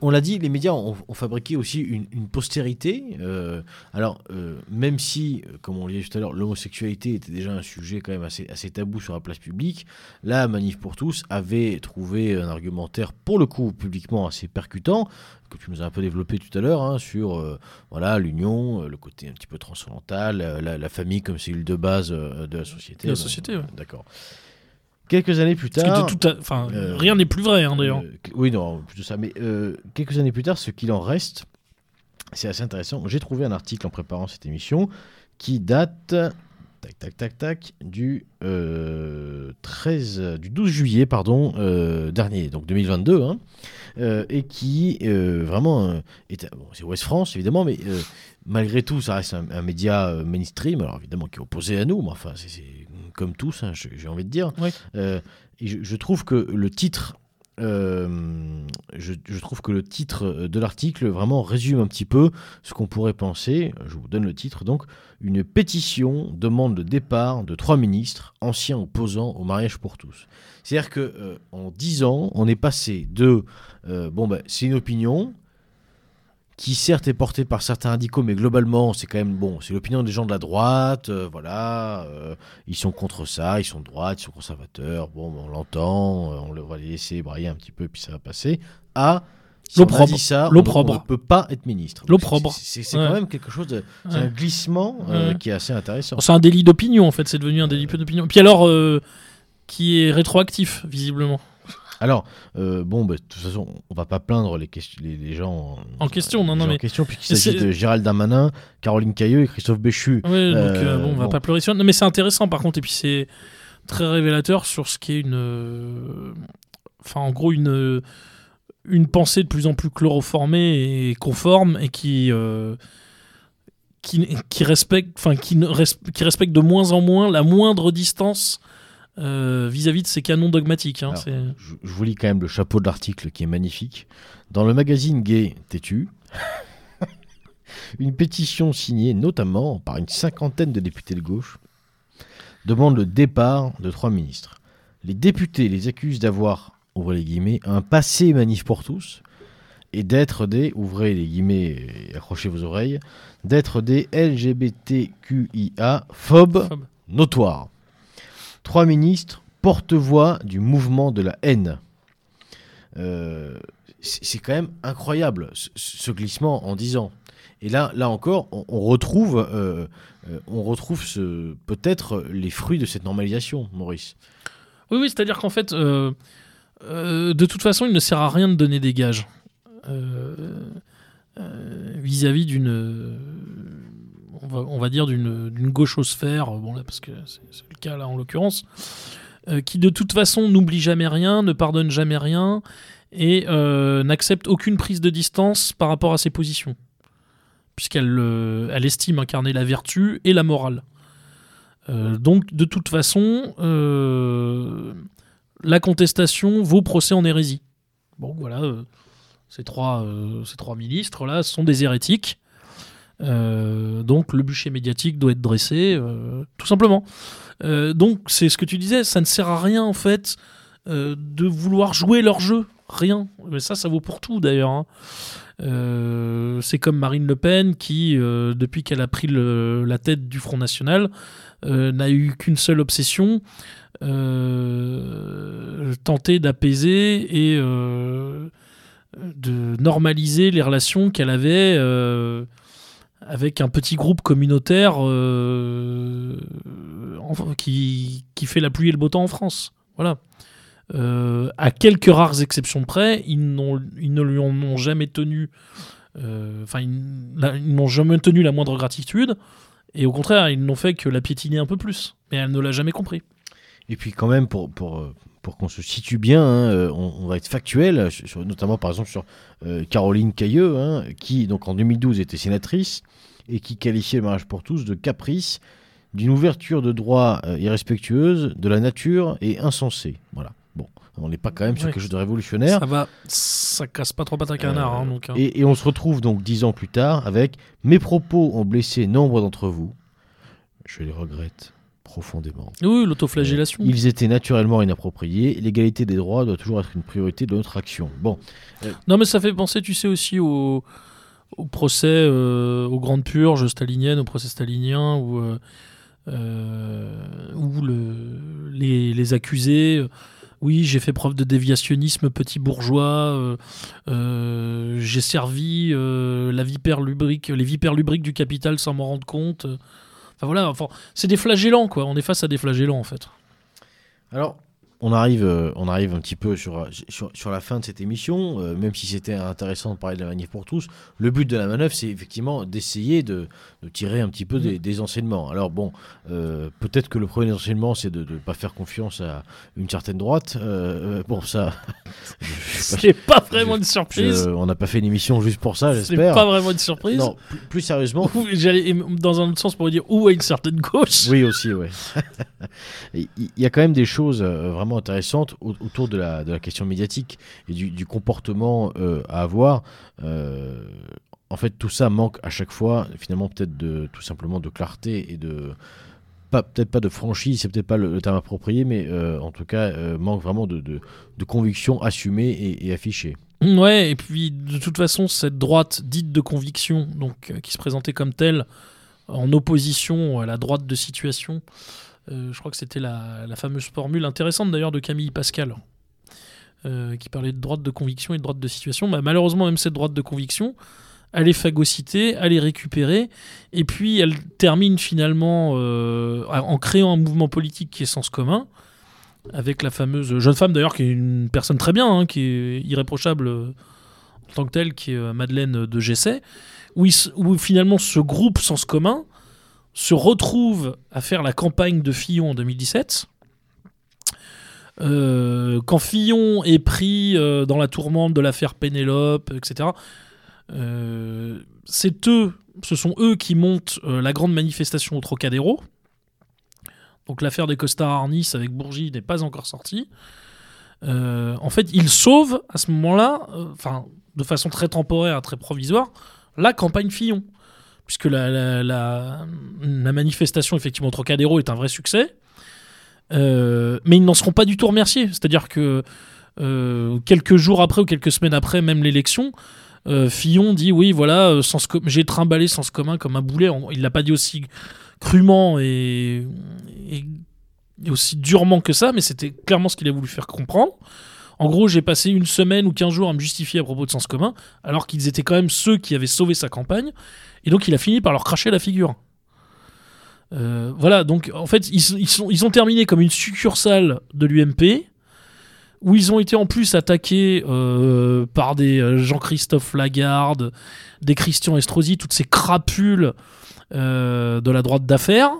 On l'a dit, les médias ont, ont fabriqué aussi une, une postérité. euh, alors, euh, même si, euh, comme on le disait tout à l'heure, l'homosexualité était déjà un sujet quand même assez, assez tabou sur la place publique, la Manif pour tous avait trouvé un argumentaire, pour le coup, publiquement assez percutant, que tu nous as un peu développé tout à l'heure, hein, sur euh, voilà l'union, le côté un petit peu transcendantal, la, la famille comme cellule de base de la société. De la société, ouais. D'accord. Quelques années plus tard. de tout à- enfin, euh, rien n'est plus vrai hein, d'ailleurs. Euh, oui, non, plutôt ça. Mais euh, quelques années plus tard, ce qu'il en reste, c'est assez intéressant. J'ai trouvé un article en préparant cette émission qui date, tac, tac, tac, tac, du euh, 13, du 12 juillet, pardon, dernier, donc 2022, hein, et qui vraiment est, bon, c'est Ouest France évidemment, mais malgré tout, ça reste un, un média mainstream, alors évidemment qui est opposé à nous, mais enfin, c'est comme tous, hein, j'ai envie de dire. Euh, et je, je trouve que le titre, euh, je, je trouve que le titre de l'article vraiment résume un petit peu ce qu'on pourrait penser. Je vous donne le titre donc. Une pétition demande le départ de trois ministres anciens opposants au mariage pour tous. C'est-à-dire que euh, en dix ans, on est passé de bon ben c'est une opinion qui certes est portée par certains radicaux, mais globalement c'est quand même bon, c'est l'opinion des gens de la droite, euh, voilà, euh, ils sont contre ça, ils sont de droite, ils sont conservateurs, bon, on l'entend, euh, on le- on va les laisser brailler un petit peu, puis ça va passer, à si on a L'opprobre. dit ça, on- L'opprobre. on ne peut pas être ministre. L'opprobre. c'est- Ouais. quand même quelque chose de, c'est un glissement Ouais. qui est assez intéressant. C'est un délit d'opinion en fait, c'est devenu un délit d'opinion. Puis alors, qui est rétroactif visiblement. Alors, euh, bon, bah, de toute façon, on va pas plaindre les, ques- les, les gens En question, non, non, mais- en question, puisqu'il s'agit c'est- de Gérald Darmanin, Caroline Cailleux et Christophe Béchu. Ouais, donc Euh, euh, bon, on va bon. pas pleurer sur. Non, mais c'est intéressant par contre, et puis c'est très révélateur sur ce qui est une. euh, Enfin, en gros, une une pensée de plus en plus chloroformée et conforme et qui qui, qui respecte, enfin qui, ne res- qui respecte de moins en moins la moindre distance euh, vis-à-vis de ces canons dogmatiques. hein. Alors, Je, je vous lis quand même le chapeau de l'article qui est magnifique. Dans le magazine Gay Têtu, une pétition signée notamment par une cinquantaine de députés de gauche demande le départ de trois ministres. Les députés les accusent d'avoir, ouvrez les guillemets, un passé manif pour tous et d'être des, ouvrez les guillemets et accrochez vos oreilles, d'être des LGBTQIA phobes Phobe. notoires. Trois ministres porte-voix du mouvement de la haine. Euh, c'est quand même incroyable ce, glissement en 10 ans. Et là, là encore, on, retrouve, euh, euh, retrouve peut-être les fruits de cette normalisation, Maurice. Oui, oui, c'est-à-dire qu'en fait, de toute façon, il ne sert à rien de donner des gages vis-à-vis d'une, on va, dire d'une gauchosphère, bon là parce que c'est le cas là en l'occurrence, euh, qui de toute façon n'oublie jamais rien, ne pardonne jamais rien et euh, n'accepte aucune prise de distance par rapport à ses positions, puisqu'elle euh, elle estime incarner la vertu et la morale. Euh, donc, de toute façon, euh, la contestation vaut procès en hérésie. Bon, voilà, euh, ces, trois, euh, ces trois ministres-là sont des hérétiques. Euh, donc, le bûcher médiatique doit être dressé, euh, tout simplement. Euh, donc, c'est ce que tu disais, ça ne sert à rien, en fait, de vouloir jouer leur jeu. Rien. Mais ça, ça vaut pour tout, d'ailleurs. hein. C'est comme Marine Le Pen qui, depuis qu'elle a pris la tête du Front National, n'a eu qu'une seule obsession, tenter d'apaiser et de normaliser les relations qu'elle avait avec un petit groupe communautaire euh, qui, qui fait la pluie et le beau temps en France. Voilà. Euh, à quelques rares exceptions près, ils, ils ne lui ont jamais tenu, euh, enfin, ils, n'ont jamais tenu la moindre gratitude. Et au contraire, ils n'ont fait que la piétiner un peu plus. Mais elle ne l'a jamais compris. Et puis quand même, pour, pour, pour qu'on se situe bien, hein, on, va être factuel, notamment par exemple sur Caroline Cailleux, hein, qui donc en 2012 était sénatrice et qui qualifiait le mariage pour tous de caprice, d'une ouverture de droit euh, irrespectueuse de la nature et insensée. Voilà. Bon, on n'est pas quand même sur Ouais. quelque chose de révolutionnaire. Ça va, ça casse pas trop pattes à canard. hein, donc, hein. Et, et on se retrouve donc dix ans plus tard avec Mes propos ont blessé nombre d'entre vous. Je les regrette profondément. Oui, l'autoflagellation. Ils étaient naturellement inappropriés. L'égalité des droits doit toujours être une priorité de notre action. Bon, Non, mais ça fait penser, tu sais, aussi au, au procès, euh, aux grandes purges staliniennes, au procès stalinien, où, euh, euh, où le, les, accusés. oui, j'ai fait preuve de déviationnisme petit bourgeois. j'ai servi la vipère lubrique, les vipères lubriques du capital sans m'en rendre compte. Enfin voilà, enfin, c'est des flagellants, quoi. On est face à des flagellants, en fait. alors on arrive, euh, on arrive un petit peu sur, sur, sur la fin de cette émission, euh, même si c'était intéressant de parler de la manif pour tous. Le but de la manœuvre, c'est effectivement d'essayer de, de tirer un petit peu des, des enseignements. Alors bon, euh, peut-être que le premier enseignement, c'est de ne pas faire confiance à une certaine droite. Euh, bon, ça, sais pas- pas vraiment une surprise. je- on n'a pas fait une émission juste pour ça, j'espère. pas vraiment une surprise. Non, plus, plus sérieusement, J'allais dans un autre sens pour dire où à une certaine gauche. Oui, aussi, ouais. Il y a quand même des choses euh, au- autour de la, question médiatique et du, comportement euh, à avoir. Euh, en fait, tout ça manque à chaque fois, finalement, peut-être de tout simplement de clarté et de. Peut-être pas de franchise, c'est peut-être pas le, terme approprié, mais euh, en tout cas, manque vraiment de, conviction assumée et, affichée. Ouais, et puis de toute façon, cette droite dite de conviction, donc qui se présentait comme telle, en opposition à la droite de situation, je crois que c'était la, la fameuse formule intéressante d'ailleurs de Camille Pascal, euh, qui parlait de droite de conviction et de droite de situation. Bah, malheureusement, même cette droite de conviction, elle est phagocytée, elle est récupérée, et puis elle termine finalement euh, en créant un mouvement politique qui est sens commun, avec la fameuse jeune femme d'ailleurs qui est une personne très bien, hein, qui est irréprochable euh, en tant que telle, qui est euh, Madeleine de Gesset, où, où finalement ce groupe sens commun se retrouve à faire la campagne de Fillon en 2017. Euh, quand Fillon est pris euh, dans la tourmente de l'affaire Pénélope, etc., euh, c'est eux, ce sont eux qui montent la grande manifestation au Trocadéro. Donc l'affaire des costards Arnis avec Bourgie n'est pas encore sortie. En fait, ils sauvent à ce moment-là, de façon très temporaire, très provisoire, la campagne Fillon, puisque la, manifestation effectivement Trocadéro est un vrai succès. Euh, mais ils n'en seront pas du tout remerciés. C'est-à-dire que euh, quelques jours après ou quelques semaines après même l'élection, euh, Fillon dit oui, voilà, j'ai trimballé sens commun comme un boulet. Il l'a pas dit aussi crûment et, et- et aussi durement que ça, mais c'était clairement ce qu'il a voulu faire comprendre. En gros, j'ai passé une semaine ou 15 jours à me justifier à propos de sens commun, alors qu'ils étaient quand même ceux qui avaient sauvé sa campagne. Et donc, il a fini par leur cracher la figure. Euh, voilà, donc en fait, ils, ils ils ont terminé comme une succursale de l'UMP, où ils ont été en plus attaqués euh, par des euh, Jean-Christophe Lagarde, des Christian Estrosi, toutes ces crapules de la droite d'affaires,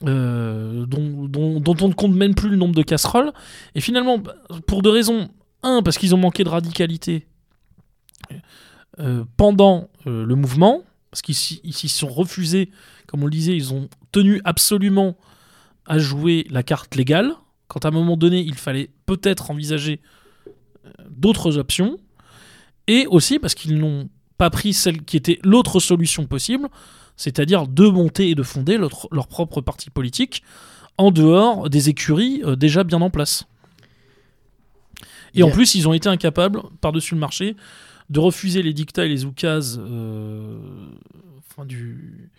dont, on ne compte même plus le nombre de casseroles. Et finalement, pour deux raisons. Un, parce qu'ils ont manqué de radicalité pendant le mouvement, parce qu'ils s'y sont refusés, comme on le disait, ils ont tenu absolument à jouer la carte légale, quand à un moment donné, il fallait peut-être envisager euh, d'autres options, et aussi parce qu'ils n'ont pas pris celle qui était l'autre solution possible, c'est-à-dire de monter et de fonder leur, leur propre parti politique en dehors des écuries euh, déjà bien en place. Et en plus, ils ont été incapables, par-dessus le marché, de refuser les dictats et les oukases euh, du,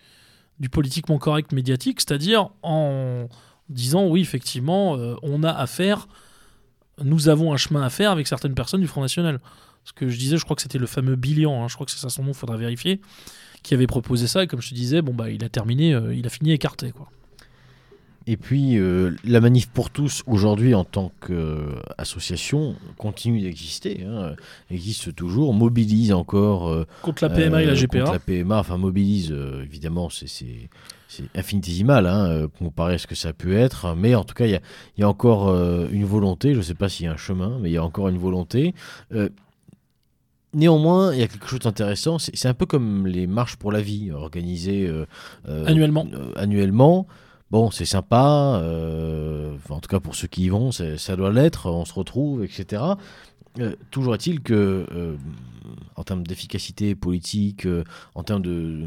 politiquement correct médiatique, c'est-à-dire en disant oui, effectivement, euh, on a affaire, nous avons un chemin à faire avec certaines personnes du Front National. Ce que je disais, je crois que c'était le fameux Bilian, hein, je crois que c'est ça son nom, faudra vérifier, qui avait proposé ça, et comme je te disais, bon bah il a terminé, euh, il a fini écarté quoi. Et puis, euh, la Manif pour tous, aujourd'hui, en tant qu'association, continue d'exister, hein, existe toujours, mobilise encore. euh, Contre la PMA et la euh, GPA. contre la PMA, enfin, mobilise, évidemment, c'est- infinitésimal, hein, comparé à ce que ça a pu être. Mais en tout cas, il y y a encore une volonté, je ne sais pas s'il y a un chemin, mais il y a encore une volonté. Néanmoins, il y a quelque chose d'intéressant. C'est un peu comme les marches pour la vie organisées Annuellement. annuellement. Bon, c'est sympa. euh, en tout cas, pour ceux qui y vont, ça doit l'être. On se retrouve, etc. Euh, toujours est-il que, euh, en termes d'efficacité politique, en termes de,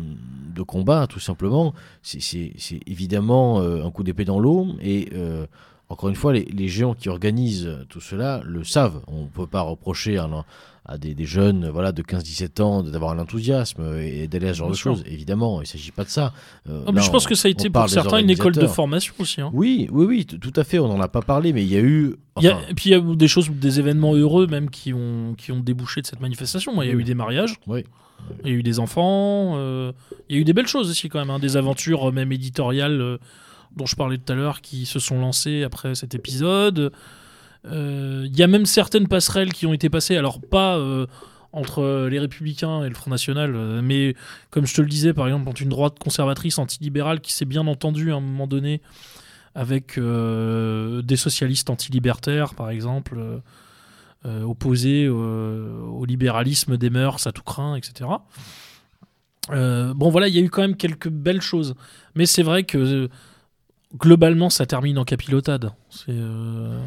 de combat, tout simplement, c'est- évidemment un coup d'épée dans l'eau. Et encore une fois, les, les géants qui organisent tout cela le savent. On ne peut pas reprocher à, des, des jeunes voilà, de 15-17 ans d'avoir un enthousiasme et d'aller à ce genre de choses. Évidemment, il ne s'agit pas de ça. Euh, Non, mais là, je pense on- que ça a été pour certains une école de formation aussi. hein. Oui, oui, oui, tout à fait. On n'en a pas parlé, mais il y a eu. Y a- et puis il y a eu des choses, des événements heureux même qui ont, qui ont débouché de cette manifestation. Il y a eu des mariages, Oui. il y a eu des enfants, euh, il y a eu des belles choses aussi quand même, hein, des aventures euh, même éditoriales euh, dont je parlais tout à l'heure qui se sont lancées après cet épisode. Euh, Il y a même certaines passerelles qui ont été passées, alors pas euh, entre les Républicains et le Front National, euh, mais comme je te le disais, par exemple, entre une droite conservatrice antilibérale qui s'est bien entendue à un moment donné avec euh, des socialistes antilibértaires, par exemple, euh, euh, opposés euh, au libéralisme des mœurs à tout craint, etc. Euh, bon, voilà, il y a eu quand même quelques belles choses. Mais c'est vrai que euh, globalement, ça termine en capilotade. C'est. euh,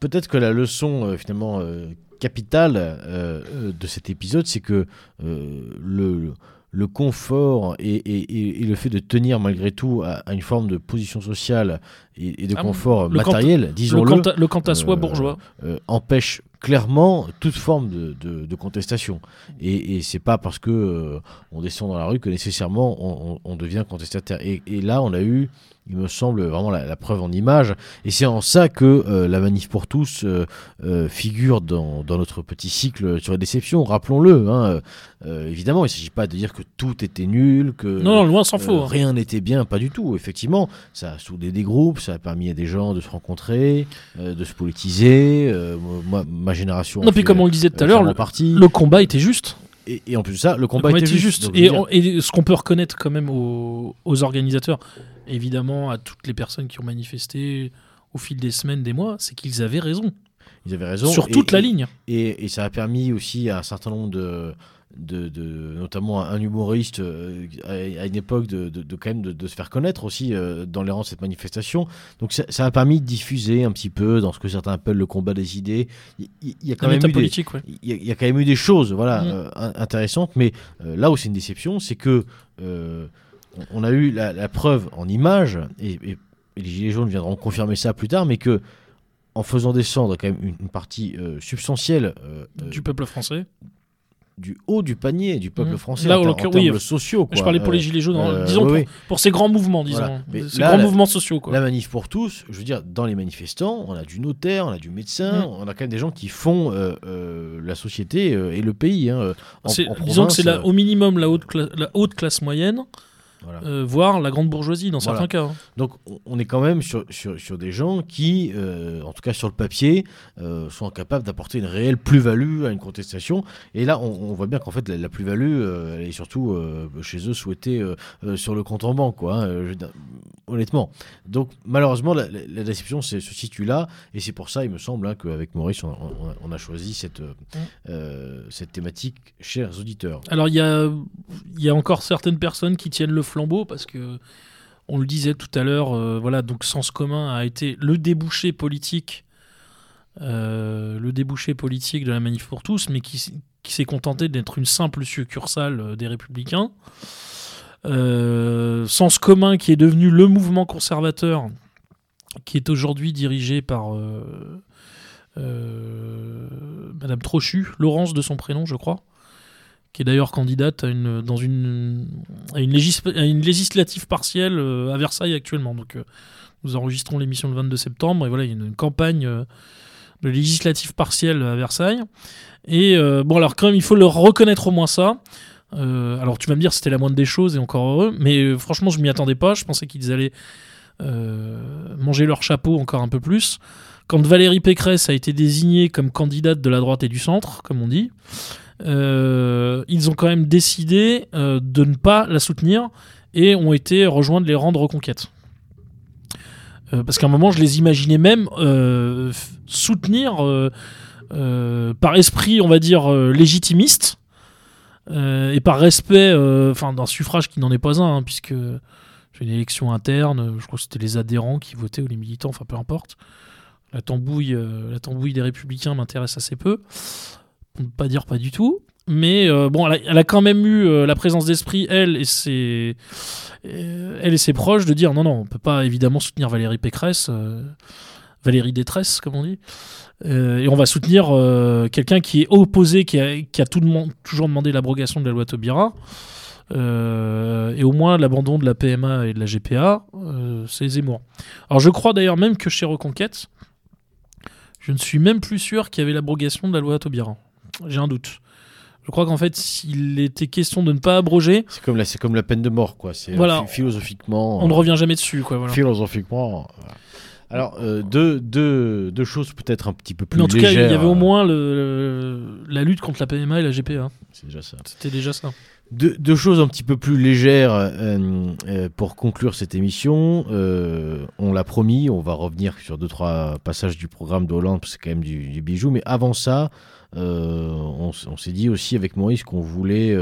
Peut-être que la leçon, euh, finalement, euh, capitale euh, de cet épisode, c'est que le, le confort et, et- et- et le fait de tenir malgré tout à, à une forme de position sociale et, et de Ah, confort le matériel, le disons-le, à- le quant à soi bourgeois. empêche clairement toute forme de, de- contestation. Et, et c'est pas parce que euh, on descend dans la rue que nécessairement on, devient contestataire. Et là, on a eu, il me semble, vraiment la, la preuve en image. Et c'est en ça que euh, la manif pour tous euh, euh, figure dans, dans notre petit cycle sur les déceptions. Rappelons-le. hein. Évidemment, il ne s'agit pas de dire que tout était nul, que Non, loin s'en faut. hein. rien n'était bien, pas du tout. Effectivement, ça a soudé des groupes, ça a permis à des gens de se rencontrer, de se politiser. Moi, ma génération. Non, puis comme on le disait tout à l'heure, le combat était juste. Et, et en plus de ça, le Le combat était était juste. Et, dire, on- et ce qu'on peut reconnaître quand même aux, aux organisateurs, évidemment à toutes les personnes qui ont manifesté au fil des semaines, des mois, c'est qu'ils avaient raison. ils avaient raison. Sur toute la ligne. Et ça a permis aussi à un certain nombre de. De, de- notamment un humoriste euh, à, à une époque de, de- de quand même de, se faire connaître aussi euh, dans les rangs de cette manifestation donc ça, ça a permis de diffuser un petit peu dans ce que certains appellent le combat des idées il, y a quand même eu des, politique, ouais. il y, a- il y a quand même eu des choses voilà, Mm. euh, in- intéressantes, mais là où c'est une déception, c'est que on a eu la, la preuve en images, et, les Gilets jaunes viendront confirmer ça plus tard, mais que en faisant descendre quand même une, une partie substantielle du peuple français. Du haut du panier du peuple Mm. français Là, en, en termes oui, sociaux. je parlais pour Euh, les gilets jaunes, euh, disons oui, pour, ces grands mouvements, disons, Voilà. Mais ces là, grands la- mouvements sociaux. Quoi. La manif pour tous, je veux dire, dans les manifestants, on a du notaire, on a du médecin, Mm. on a quand même des gens qui font euh, euh, la société euh, et le pays. hein, en- en disons que c'est province, au minimum la haute, cla- la haute classe moyenne, voilà. euh, voire la grande bourgeoisie dans Voilà. certains cas. hein. Donc on- est quand même sur, sur, sur des gens qui, euh, en tout cas sur le papier, euh, sont capables d'apporter une réelle plus-value à une contestation. Et là, on, on voit bien qu'en fait, la, la plus-value, elle est surtout chez eux souhaitée sur le compte en banque, quoi, hein, je honnêtement. Donc malheureusement, la, la- la déception se situe là. Et c'est pour ça, il me semble, hein, qu'avec Maurice, on, on- on a choisi cette, euh, cette thématique, chers auditeurs. Alors il y a, il y a encore certaines personnes qui tiennent le flambeau parce que on le disait tout à l'heure, euh, voilà donc Sens commun a été le débouché politique, euh, le débouché politique de la manif pour tous, mais qui, s'est contenté d'être une simple succursale euh, des Républicains. Sens commun qui est devenu le mouvement conservateur, qui est aujourd'hui dirigé par Madame Trochu, Laurence de son prénom, je crois qui est d'ailleurs candidate à une, dans une, à une, à législative partielle euh, à Versailles actuellement. Donc, euh, nous enregistrons l'émission le 22 septembre et voilà, il y a une, campagne euh, de législative partielle à Versailles. Et bon, alors quand même, il faut leur reconnaître au moins ça. Alors, tu vas me dire, c'était la moindre des choses et encore heureux, mais franchement, je m'y attendais pas. Je pensais qu'ils allaient manger leur chapeau encore un peu plus. Quand Valérie Pécresse a été désignée comme candidate de la droite et du centre, comme on dit, ils ont quand même décidé euh, de ne pas la soutenir et ont été rejoindre les rangs de reconquête. Euh, parce qu'à un moment, je les imaginais même euh, soutenir euh, euh, par esprit, on va dire, euh, légitimiste euh, et par respect euh, d'un suffrage qui n'en est pas un, hein, puisque c'est une élection interne, euh, je crois que c'était les adhérents qui votaient ou les militants, enfin peu importe. La tambouille, euh, la tambouille des républicains m'intéresse assez peu, ne pas dire pas du tout. Mais euh, bon, elle a, quand même eu euh, la présence d'esprit, elle et ses, euh, elle et ses proches, de dire non, non, on peut pas évidemment soutenir Valérie Pécresse, Valérie Détresse, comme on dit. Et on va soutenir quelqu'un qui est opposé, qui a, toujours demandé l'abrogation de la loi Taubira. Et au moins l'abandon de la PMA et de la GPA, c'est Zemmour. Alors je crois d'ailleurs même que chez Reconquête, je ne suis même plus sûr qu'il y avait l'abrogation de la loi Taubira. J'ai un doute. Je crois qu'en fait, s'il était question de ne pas abroger, C'est comme, la- c'est comme la peine de mort, quoi. C'est euh, Voilà. phi- philosophiquement. on ne euh, revient jamais dessus. Quoi, voilà. Philosophiquement. Alors, euh, deux, deux, deux choses peut-être un petit peu plus Mais en tout cas, il y avait au moins le- le- la lutte contre la PMA et la GPA. C'est déjà ça. C'était déjà ça. Deux, choses un petit peu plus légères euh, euh, pour conclure cette émission. Euh, on l'a promis, on va revenir sur deux trois passages du programme de parce que c'est quand même du, bijou. Mais avant ça, on, on s'est dit aussi avec Maurice qu'on voulait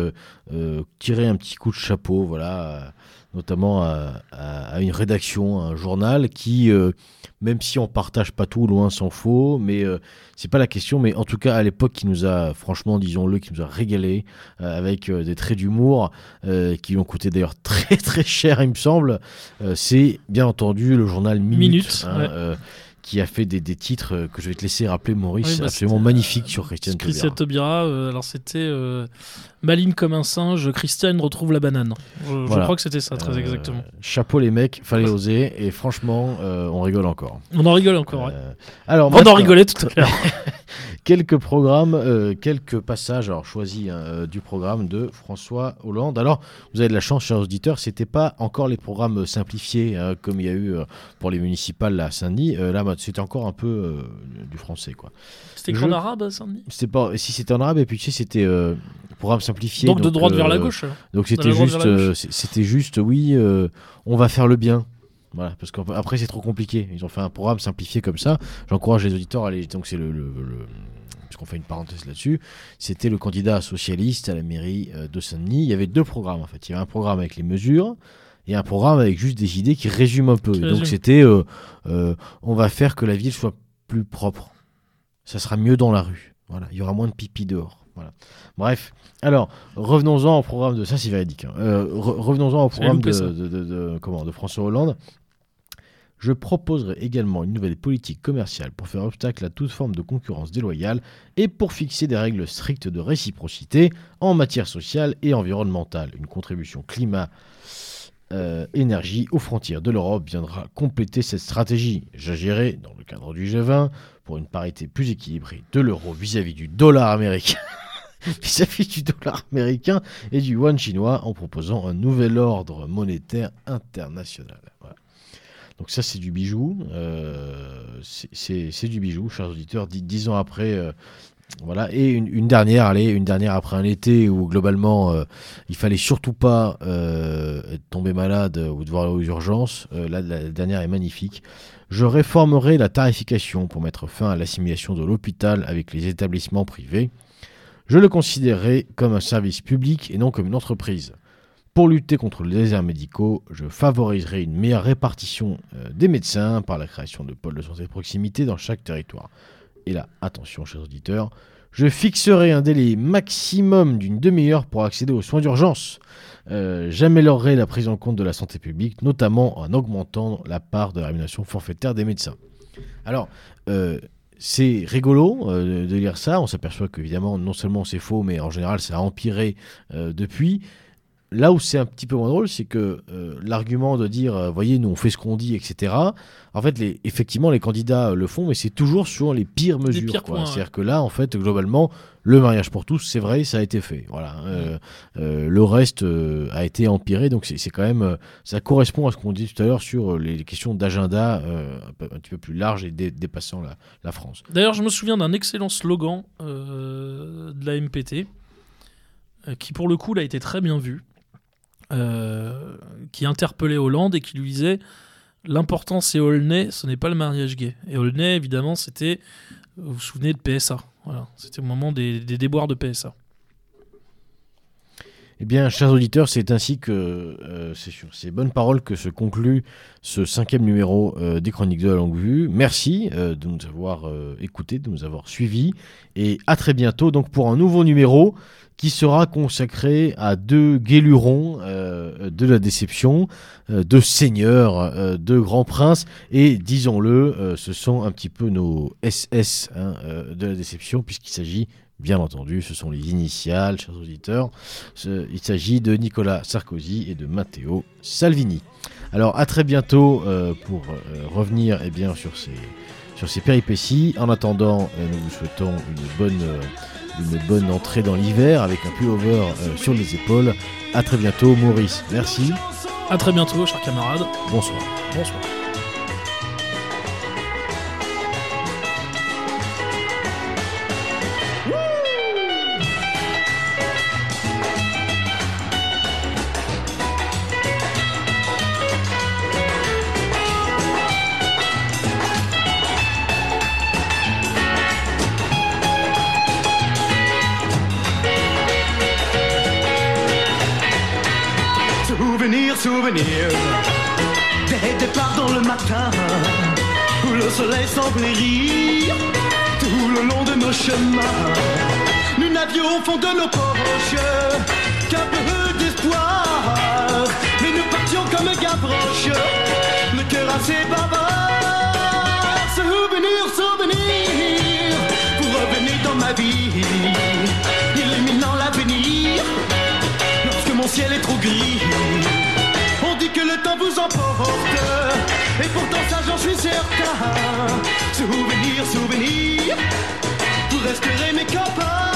tirer un petit coup de chapeau, voilà, notamment à, à- à une rédaction, à un journal qui, euh, même si on partage pas tout, loin s'en faut, mais euh, c'est pas la question. Mais en tout cas, à l'époque, qui nous a, franchement, disons-le, qui nous a régalé euh, avec euh, des traits d'humour qui lui ont coûté d'ailleurs très très cher, il me semble. C'est bien entendu le journal Minute, Minute, hein, ouais. Euh, qui a fait des, des titres euh, que je vais te laisser rappeler, Maurice, Oui, bah, absolument magnifiques sur Christiane Christiane Taubira. Taubira, euh, alors c'était euh, Maline comme un singe, Christiane retrouve la banane. Je, crois que c'était ça, très Euh, exactement. Chapeau les mecs, fallait oser, et franchement, euh, on rigole encore. On en rigole encore. ouais. Euh, alors, on en rigolait tout à l'heure. quelques programmes, euh, quelques passages alors choisis hein, euh, du programme de François Hollande. Alors, vous avez de la chance, chers auditeurs, c'était pas encore les programmes simplifiés hein, comme il y a eu euh, pour les municipales là, à Saint-Denis. Euh, là, bah, c'était encore un peu du français, quoi. C'était écrit en Je- arabe, Saint-Denis? C'était pas, si c'était en arabe et puis tu sais, c'était programme simplifié. Donc de droite vers la gauche. alors. Donc c'était juste, c'était juste, oui, on va faire le bien. Voilà, parce qu'après c'est trop compliqué. Ils ont fait un programme simplifié comme ça. J'encourage les auditeurs à aller. Donc c'est le, le, le- puisqu'on fait une parenthèse là-dessus. C'était le candidat socialiste à la mairie euh, de Saint-Denis. Il y avait deux programmes en fait. Il y avait un programme avec les mesures et un programme avec juste des idées qui résument un peu. Qui donc c'était, euh, euh, on va faire que la ville soit plus propre. Ça sera mieux dans la rue. Voilà, il y aura moins de pipi dehors. Voilà. Bref, alors revenons-en au programme de ça, c'est véridique. hein. Euh, re- revenons-en au programme de, loupé ça. de- de- de- comment, de François Hollande. Je proposerai également une nouvelle politique commerciale pour faire obstacle à toute forme de concurrence déloyale et pour fixer des règles strictes de réciprocité en matière sociale et environnementale. Une contribution climat euh, aux frontières de l'Europe viendra compléter cette stratégie. J'agirai dans le cadre du G20 pour une parité plus équilibrée de l'euro vis-à-vis du dollar américain. vis-à-vis du dollar américain et du yuan chinois en proposant un nouvel ordre monétaire international. Voilà. Donc ça c'est du bijou, euh, c'est- du bijou, chers auditeurs. Dix, ans après, euh, voilà. Et une, dernière, allez, une dernière après un été où globalement euh, il fallait surtout pas euh, tombé malade ou devoir aller aux urgences. Là, la dernière est magnifique. Je réformerai la tarification pour mettre fin à l'assimilation de l'hôpital avec les établissements privés. Je le considérerai comme un service public et non comme une entreprise. Pour lutter contre les déserts médicaux, je favoriserai une meilleure répartition euh, des médecins par la création de pôles de santé de proximité dans chaque territoire. Et là, attention, chers auditeurs, je fixerai un délai maximum d'une demi-heure pour accéder aux soins d'urgence. Euh, J'améliorerai la prise en compte de la santé publique, notamment en augmentant la part de la rémunération forfaitaire des médecins. Alors, euh, c'est rigolo de lire ça. On s'aperçoit qu'évidemment, non seulement c'est faux, mais en général, ça a empiré depuis. Là où c'est un petit peu moins drôle, c'est que euh, l'argument de dire, euh, voyez, nous on fait ce qu'on dit, etc. En fait, les, effectivement, les candidats euh, le font, mais c'est toujours sur les pires mesures. pires quoi. C'est-à-dire que là, en fait, globalement, le mariage pour tous, c'est vrai, ça a été fait. Voilà. Euh, euh, le reste euh, a été empiré, donc c'est quand même, ça correspond à ce qu'on dit tout à l'heure sur les questions d'agenda un, petit peu plus large et dé- dépassant la, la France. D'ailleurs, je me souviens d'un excellent slogan de la MPT, qui pour le coup là, a été très bien vu, euh, qui interpellait Hollande et qui lui disait L'important c'est Aulnay, ce n'est pas le mariage gay. Et Aulnay, évidemment, c'était, vous vous souvenez de PSA. Voilà, c'était au moment des, des déboires de PSA. Eh bien, chers auditeurs, c'est ainsi que euh, c'est sur ces bonnes paroles que se conclut ce cinquième numéro euh, des Chroniques de la Longue Vue. Merci euh, de nous avoir écoutés, de nous avoir suivis, et à très bientôt donc pour un nouveau numéro qui sera consacré à deux guélurons de la déception, deux seigneurs, deux grands princes, et disons-le, ce sont un petit peu nos SS hein, de la déception, puisqu'il s'agit, bien entendu, ce sont les initiales, chers auditeurs, ce- il s'agit de Nicolas Sarkozy et de Matteo Salvini. Alors à très bientôt euh, pour euh, revenir eh bien, sur, ces, sur ces péripéties. En attendant, euh, nous vous souhaitons une bonne, une bonne entrée dans l'hiver avec un pullover sur les épaules. À très bientôt Maurice, merci, À très bientôt, chers camarades. bonsoir. Bonsoir. Fond de nos poches Qu'un peu d'espoir Mais nous partions comme Gavroche Le cœur assez bavard Souvenir, souvenir Vous revenez dans ma vie Illuminant l'avenir lorsque mon ciel est trop gris. On dit que le temps vous emporte, et pourtant ça j'en suis certain. Souvenir, souvenir, vous resterez mes copains.